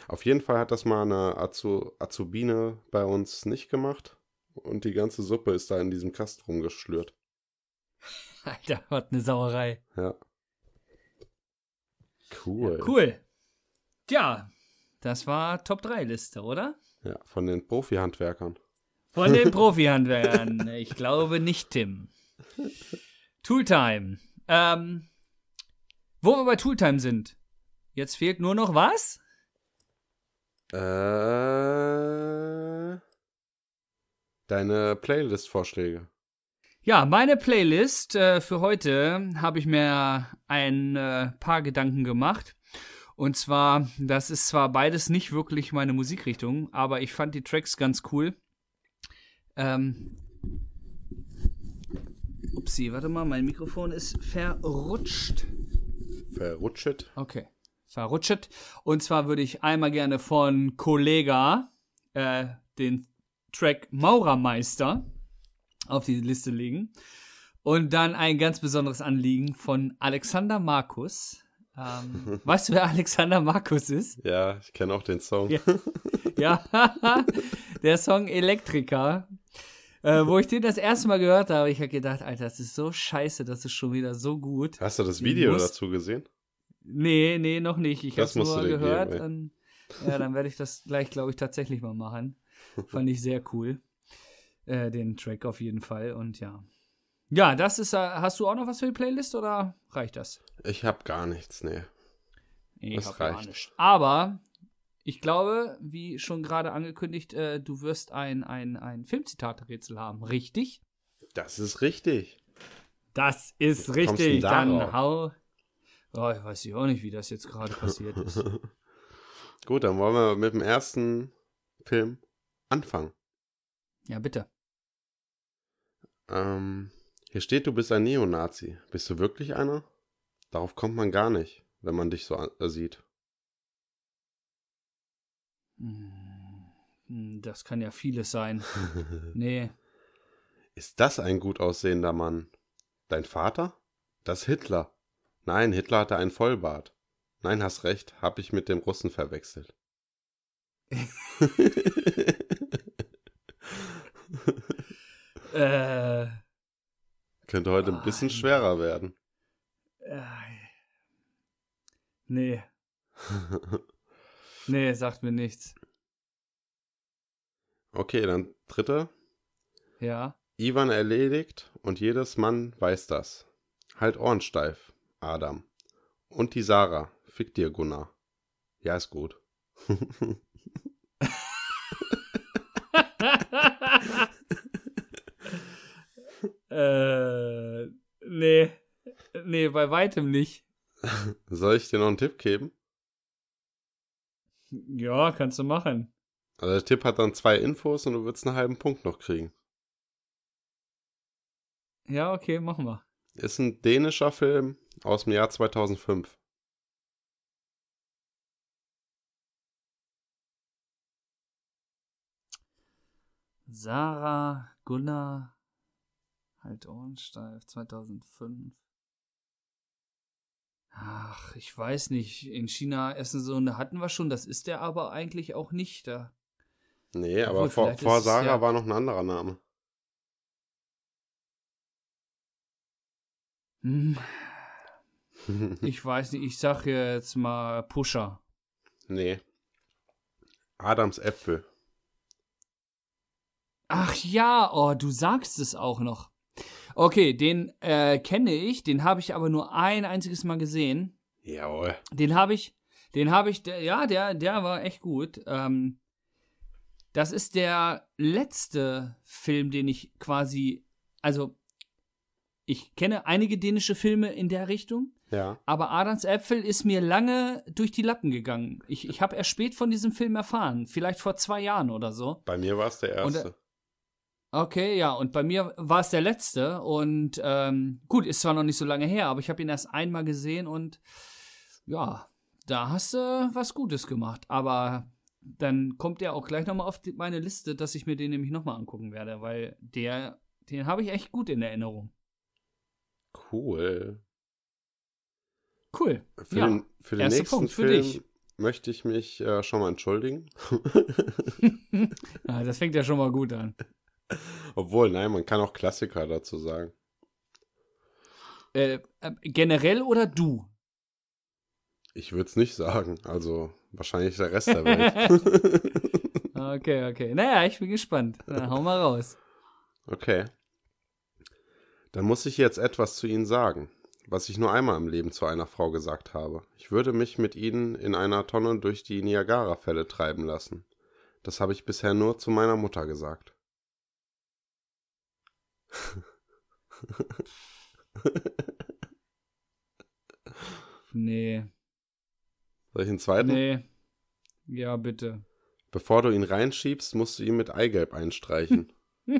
Auf jeden Fall hat das mal eine Azu, Azubine bei uns nicht gemacht. Und die ganze Suppe ist da in diesem Kasten rumgeschlürt. [LAUGHS] Alter, was eine Sauerei. Ja. Cool. Cool. Tja, das war Top 3 Liste, oder? Ja, von den Profi-Handwerkern. Von den [LAUGHS] Profi-Handwerkern. Ich glaube nicht, Tim. [LAUGHS] Tooltime. Ähm, wo wir bei Tooltime sind. Jetzt fehlt nur noch was? Äh, Deine Playlist-Vorschläge. Ja, meine Playlist äh, für heute habe ich mir ein äh, paar Gedanken gemacht. Und zwar, das ist zwar beides nicht wirklich meine Musikrichtung, aber ich fand die Tracks ganz cool. Ähm, upsie, warte mal, mein Mikrofon ist verrutscht. Verrutscht. Okay, verrutscht. Und zwar würde ich einmal gerne von Kollega äh, den Track Maurermeister auf die Liste legen. Und dann ein ganz besonderes Anliegen von Alexander Markus. Ähm, [LAUGHS] weißt du, wer Alexander Markus ist? Ja, ich kenne auch den Song. Ja, ja. [LAUGHS] [LAUGHS] der Song Elektriker. Äh, wo ich den das erste Mal gehört habe, ich habe gedacht, Alter, das ist so scheiße, das ist schon wieder so gut. Hast du das Video musst... dazu gesehen? Nee, nee, noch nicht. Ich habe es nur gehört. Geben, und, ja, dann werde ich das gleich, glaube ich, tatsächlich mal machen. [LAUGHS] Fand ich sehr cool. Äh, den Track auf jeden Fall. Und ja. Ja, das ist. Äh, hast du auch noch was für die Playlist oder reicht das? Ich habe gar nichts, nee. Ich das reicht. Gar nicht. Aber ich glaube, wie schon gerade angekündigt, äh, du wirst ein, ein, ein Filmzitat-Rätsel haben, richtig? Das ist richtig. Das ist richtig. Dann hau. Oh, ich weiß auch nicht, wie das jetzt gerade passiert ist. [LAUGHS] Gut, dann wollen wir mit dem ersten Film anfangen. Ja, bitte. Ähm, hier steht, du bist ein Neonazi. Bist du wirklich einer? Darauf kommt man gar nicht, wenn man dich so sieht. Hm, das kann ja vieles sein. [LAUGHS] nee. Ist das ein gut aussehender Mann? Dein Vater? Das Hitler. Nein, Hitler hatte einen Vollbart. Nein, hast recht, hab ich mit dem Russen verwechselt. [LAUGHS] äh, Könnte heute ein bisschen schwerer werden. Äh, nee. [LAUGHS] Nee, sagt mir nichts. Okay, dann dritte. Ja. Ivan erledigt und jedes Mann weiß das. Halt Ohren steif, Adam. Und die Sarah. Fick dir, Gunnar. Ja, ist gut. [LAUGHS] äh, nee. Nee, bei weitem nicht. [LAUGHS] Soll ich dir noch einen Tipp geben? Ja, kannst du machen. Also der Tipp hat dann zwei Infos und du würdest einen halben Punkt noch kriegen. Ja, okay, machen wir. Ist ein dänischer Film aus dem Jahr 2005. Sarah Gunnar Halt Ohrensteif 2005. Ach, ich weiß nicht. In China essen so eine hatten wir schon, das ist der aber eigentlich auch nicht da. Nee, aber Obwohl, vor, vor Sarah ja war noch ein anderer Name. Hm. [LAUGHS] ich weiß nicht, ich sag jetzt mal Pusher. Nee. Adams Äpfel. Ach ja, oh, du sagst es auch noch. Okay, den äh, kenne ich, den habe ich aber nur ein einziges Mal gesehen. Jawohl. Den habe ich, den habe ich, der, ja, der, der war echt gut. Ähm, das ist der letzte Film, den ich quasi, also ich kenne einige dänische Filme in der Richtung. Ja. Aber Adams Äpfel ist mir lange durch die Lappen gegangen. Ich, ich habe erst spät von diesem Film erfahren. Vielleicht vor zwei Jahren oder so. Bei mir war es der erste. Und, Okay, ja, und bei mir war es der letzte. Und ähm, gut, ist zwar noch nicht so lange her, aber ich habe ihn erst einmal gesehen und ja, da hast du was Gutes gemacht. Aber dann kommt er auch gleich nochmal auf die, meine Liste, dass ich mir den nämlich nochmal angucken werde, weil der, den habe ich echt gut in Erinnerung. Cool. Cool. Für ja. den, für den nächsten Punkt für Film dich. möchte ich mich äh, schon mal entschuldigen. [LAUGHS] ja, das fängt ja schon mal gut an. Obwohl, nein, man kann auch Klassiker dazu sagen. Äh, äh, generell oder du? Ich würde es nicht sagen. Also wahrscheinlich der Rest der Welt. [LAUGHS] okay, okay. Naja, ich bin gespannt. Dann hau mal raus. Okay. Dann muss ich jetzt etwas zu Ihnen sagen, was ich nur einmal im Leben zu einer Frau gesagt habe. Ich würde mich mit Ihnen in einer Tonne durch die Niagara-Fälle treiben lassen. Das habe ich bisher nur zu meiner Mutter gesagt. Nee. Soll ich einen zweiten? Nee. Ja, bitte. Bevor du ihn reinschiebst, musst du ihn mit Eigelb einstreichen. [LAUGHS]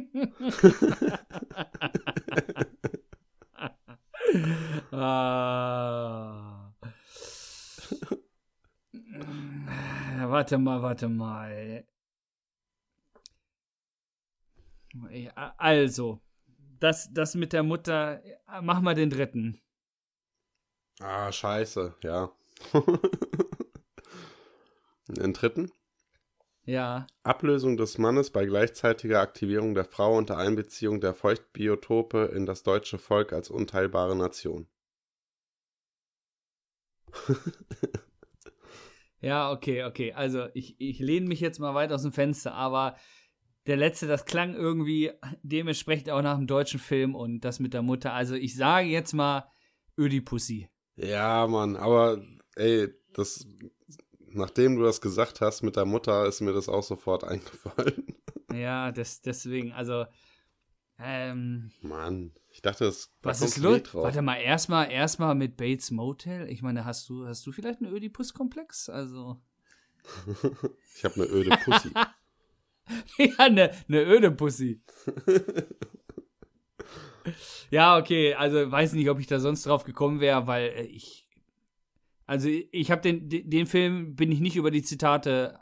ah. warte mal, warte mal. Also, das, das mit der Mutter, mach mal den dritten. ah, scheiße, ja. [LAUGHS] Den dritten? Ja. Ablösung des Mannes bei gleichzeitiger Aktivierung der Frau unter Einbeziehung der Feuchtbiotope in das deutsche Volk als unteilbare Nation. [LAUGHS] Ja, okay, okay. Also ich, ich lehne mich jetzt mal weit aus dem Fenster, aber der letzte, das klang irgendwie dementsprechend auch nach einem deutschen Film und das mit der Mutter. Also ich sage jetzt mal Ödipussy. Ja, Mann, aber ey, das, nachdem du das gesagt hast mit der Mutter, ist mir das auch sofort [LAUGHS] eingefallen. Ja, das, deswegen, also, ähm, Mann, ich dachte, das da was ist los? Warte mal, erstmal erstmal mit Bates Motel. Ich meine, hast du, hast du vielleicht einen Ödipus-Komplex? Also, [LAUGHS] Ich habe eine öde Pussy. [LAUGHS] [LAUGHS] ja, eine ne Ödepussy. [LAUGHS] ja, okay, also weiß nicht, ob ich da sonst drauf gekommen wäre, weil äh, ich. Also ich habe den, den, Film bin ich nicht über die Zitate,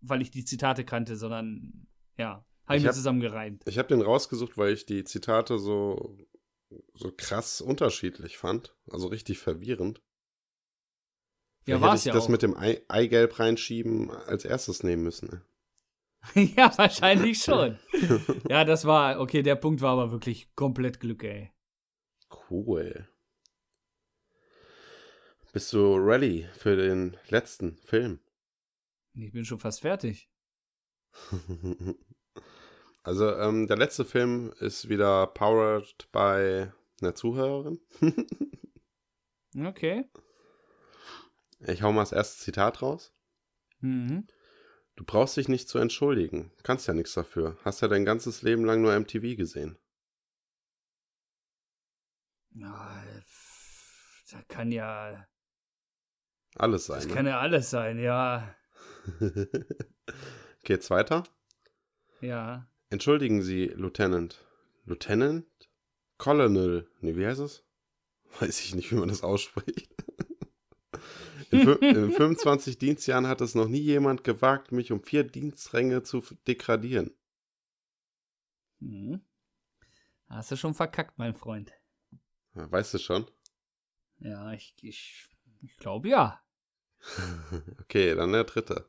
weil ich die Zitate kannte, sondern ja, habe ich Ich mir hab- zusammengereimt. Ich habe den rausgesucht, weil ich die Zitate so, so krass unterschiedlich fand. Also richtig verwirrend. Ja, Vielleicht war's hätte ich ja das auch. mit dem Ei Eigelb reinschieben als erstes nehmen müssen. [LAUGHS] ja, wahrscheinlich schon. ja, das war, okay, der Punkt war aber wirklich komplett Glück, ey. Cool. Bist du ready für den letzten Film? Ich bin schon fast fertig. [LAUGHS] Also, ähm, der letzte Film ist wieder powered by einer Zuhörerin. [LAUGHS] Okay. Ich hau mal das erste Zitat raus. Mhm. Du brauchst dich nicht zu entschuldigen. Kannst ja nichts dafür. Hast ja dein ganzes Leben lang nur MTV gesehen. Da kann ja, Alles sein. das ne? kann ja alles sein, ja. [LAUGHS] Geht's weiter? Ja. Entschuldigen Sie, Lieutenant. Lieutenant? Colonel. Nee, wie heißt es? Weiß ich nicht, wie man das ausspricht. In, [LAUGHS] in 25 Dienstjahren hat es noch nie jemand gewagt, mich um vier Dienstränge zu degradieren. Mhm. Hast du schon verkackt, mein Freund. Ja, Weißt du schon? Ja, ich, ich, ich glaube ja. [LAUGHS] Okay, dann der dritte.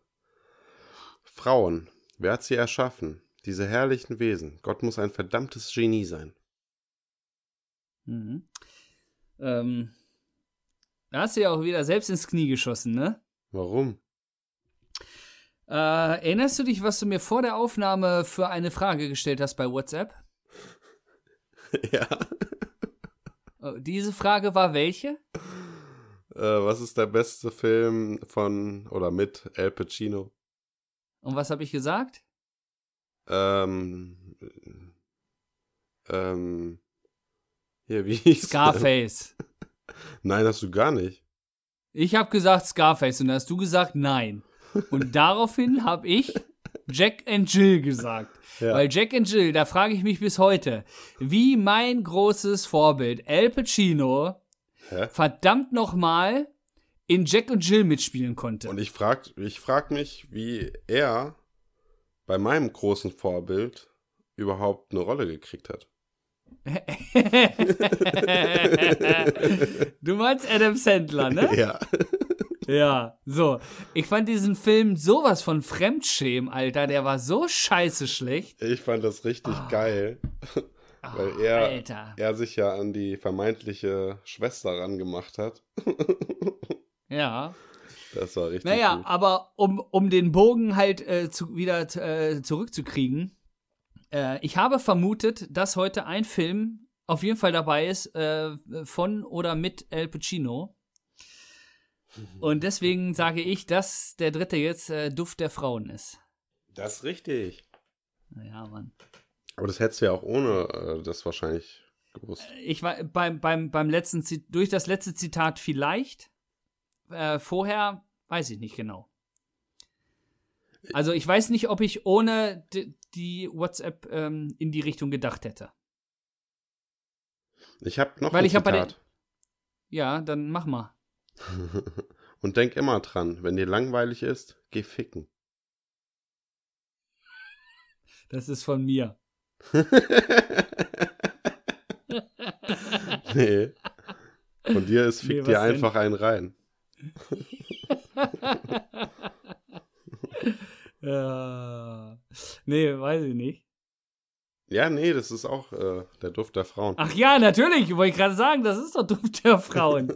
Frauen. Wer hat sie erschaffen? Diese herrlichen Wesen. Gott muss ein verdammtes Genie sein. Mhm. Ähm, da hast du ja auch wieder selbst ins Knie geschossen, ne? Warum? Äh, erinnerst du dich, was du mir vor der Aufnahme für eine Frage gestellt hast bei WhatsApp? [LAUGHS] ja. Äh, Diese Frage war welche? Äh, was ist der beste Film von oder mit Al Pacino? Und was habe ich gesagt? Ähm. Ähm. Hier, wie hieß? Scarface. Nein, hast du gar nicht. Ich habe gesagt Scarface und da hast du gesagt nein. Und [LAUGHS] daraufhin habe ich Jack and Jill gesagt. Ja. Weil Jack and Jill, da frage ich mich bis heute, wie mein großes Vorbild Al Pacino Hä? verdammt nochmal in Jack und Jill mitspielen konnte. Und ich frag, ich frag mich, wie er bei meinem großen Vorbild überhaupt eine Rolle gekriegt hat. Du meinst Adam Sandler, ne? Ja. Ja, so. Ich fand diesen Film sowas von Fremdschämen, Alter. Der war so scheiße schlecht. Ich fand das richtig Ah. geil, weil Ah, er, Alter. er sich ja an die vermeintliche Schwester rangemacht hat. Ja. Das war richtig Naja, gut. aber um, um den Bogen halt äh, zu, wieder äh, zurückzukriegen, äh, ich habe vermutet, dass heute ein Film auf jeden Fall dabei ist äh, von oder mit Al Pacino. Und deswegen sage ich, dass der dritte jetzt äh, Duft der Frauen ist. Das ist richtig. Ja, Mann. Aber das hättest du ja auch ohne äh, das wahrscheinlich gewusst. Ich war beim, beim, beim letzten, durch das letzte Zitat vielleicht. Äh, vorher weiß ich nicht genau. Also ich weiß nicht, ob ich ohne die, WhatsApp ähm, in die Richtung gedacht hätte. Ich habe noch Weil ein ich hab bei den- Zitat. Ja, dann mach mal. [LAUGHS] Und denk immer dran, wenn dir langweilig ist, geh ficken. Das ist von mir. [LAUGHS] nee. Von dir ist fick Nee, dir denn? einfach einen rein. [LAUGHS] äh, nee, weiß ich nicht. Ja, nee, das ist auch äh, der Duft der Frauen. Ach ja, natürlich, wollte ich gerade sagen, das ist doch Duft der Frauen.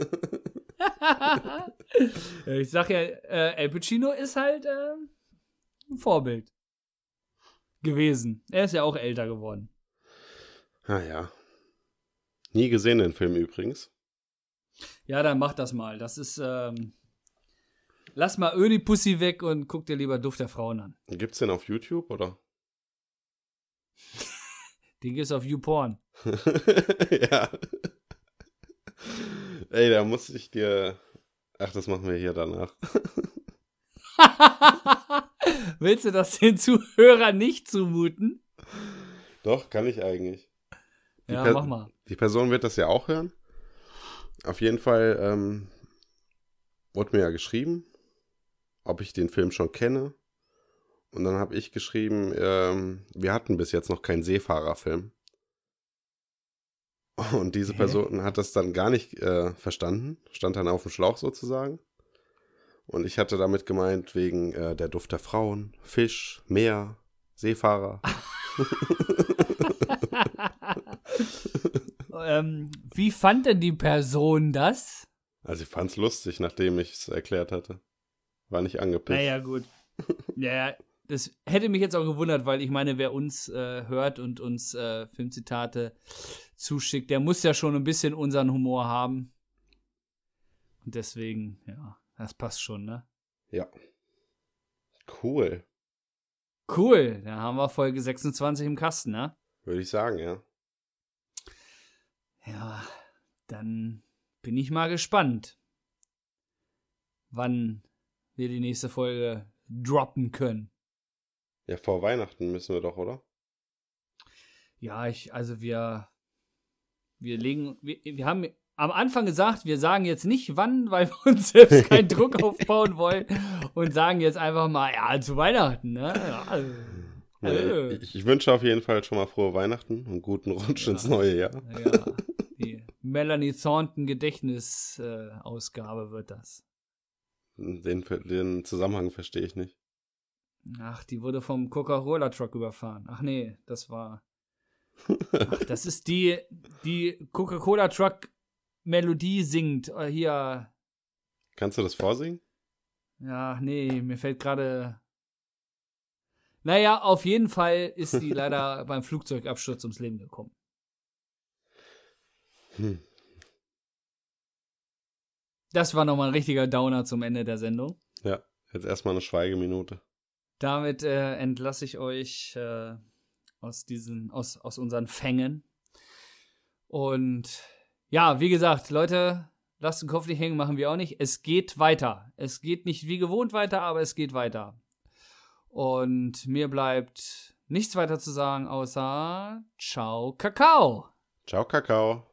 Ja, [LAUGHS] ich sag ja, äh, El Pacino ist halt äh, ein Vorbild gewesen. Er ist ja auch älter geworden. Ah ja. Nie gesehen den Film übrigens. Ja, dann mach das mal. Das ist, ähm, lass mal Ödi-Pussy weg und guck dir lieber Duft der Frauen an. Gibt's den auf YouTube oder? [LAUGHS] Den gibt's auf YouPorn. [LAUGHS] ja. Ey, da muss ich dir. Ach, das machen wir hier danach. [LAUGHS] Willst du das den Zuhörern nicht zumuten? Doch, kann ich eigentlich. Die Ja, Per- mach mal. Die Person wird das ja auch hören. Auf jeden Fall ähm, wurde mir ja geschrieben, ob ich den Film schon kenne. Und dann habe ich geschrieben, ähm, wir hatten bis jetzt noch keinen Seefahrerfilm. Und diese Hä? Person hat das dann gar nicht äh, verstanden, stand dann auf dem Schlauch sozusagen. Und ich hatte damit gemeint, wegen äh, der Duft der Frauen, Fisch, Meer, Seefahrer. [LAUGHS] [LAUGHS] ähm, wie fand denn die Person das? Also ich fand's lustig, nachdem ich es erklärt hatte. War nicht angepisst. Naja, gut. Ja, das hätte mich jetzt auch gewundert, weil ich meine, wer uns äh, hört und uns äh, Filmzitate zuschickt, der muss ja schon ein bisschen unseren Humor haben. Und deswegen, ja, das passt schon, ne? Ja. Cool, Cool, dann haben wir Folge 26 im Kasten, ne? würde ich sagen, ja. Ja, dann bin ich mal gespannt, wann wir die nächste Folge droppen können. Ja, vor Weihnachten müssen wir doch, oder? Ja, ich, also wir, wir legen, wir, wir haben am Anfang gesagt, wir sagen jetzt nicht wann, [LAUGHS] weil wir uns selbst keinen [LAUGHS] Druck aufbauen wollen und sagen jetzt einfach mal, ja, zu Weihnachten, ne? Ja, also, Nee, Äh. ich, ich wünsche auf jeden Fall schon mal frohe Weihnachten und guten Rutsch Ja. ins neue Jahr. ja, die Melanie Thornton Gedächtnisausgabe äh, wird das. Den, den Zusammenhang verstehe ich nicht. Ach, die wurde vom Coca-Cola-Truck überfahren. Ach nee, das war. [LAUGHS] Ach, das ist die, die Coca-Cola-Truck-Melodie singt. Äh, Hier. Kannst du das vorsingen? Ja, nee, mir fällt gerade. Naja, auf jeden Fall ist sie [LAUGHS] leider beim Flugzeugabsturz ums Leben gekommen. Hm. Das war nochmal ein richtiger Downer zum Ende der Sendung. Ja, jetzt erstmal eine Schweigeminute. Damit äh, entlasse ich euch äh, aus diesen, aus, aus unseren Fängen. Und ja, wie gesagt, Leute, lasst den Kopf nicht hängen, machen wir auch nicht. Es geht weiter. Es geht nicht wie gewohnt weiter, aber es geht weiter. Und mir bleibt nichts weiter zu sagen, außer Ciao, Kakao. Ciao, Kakao.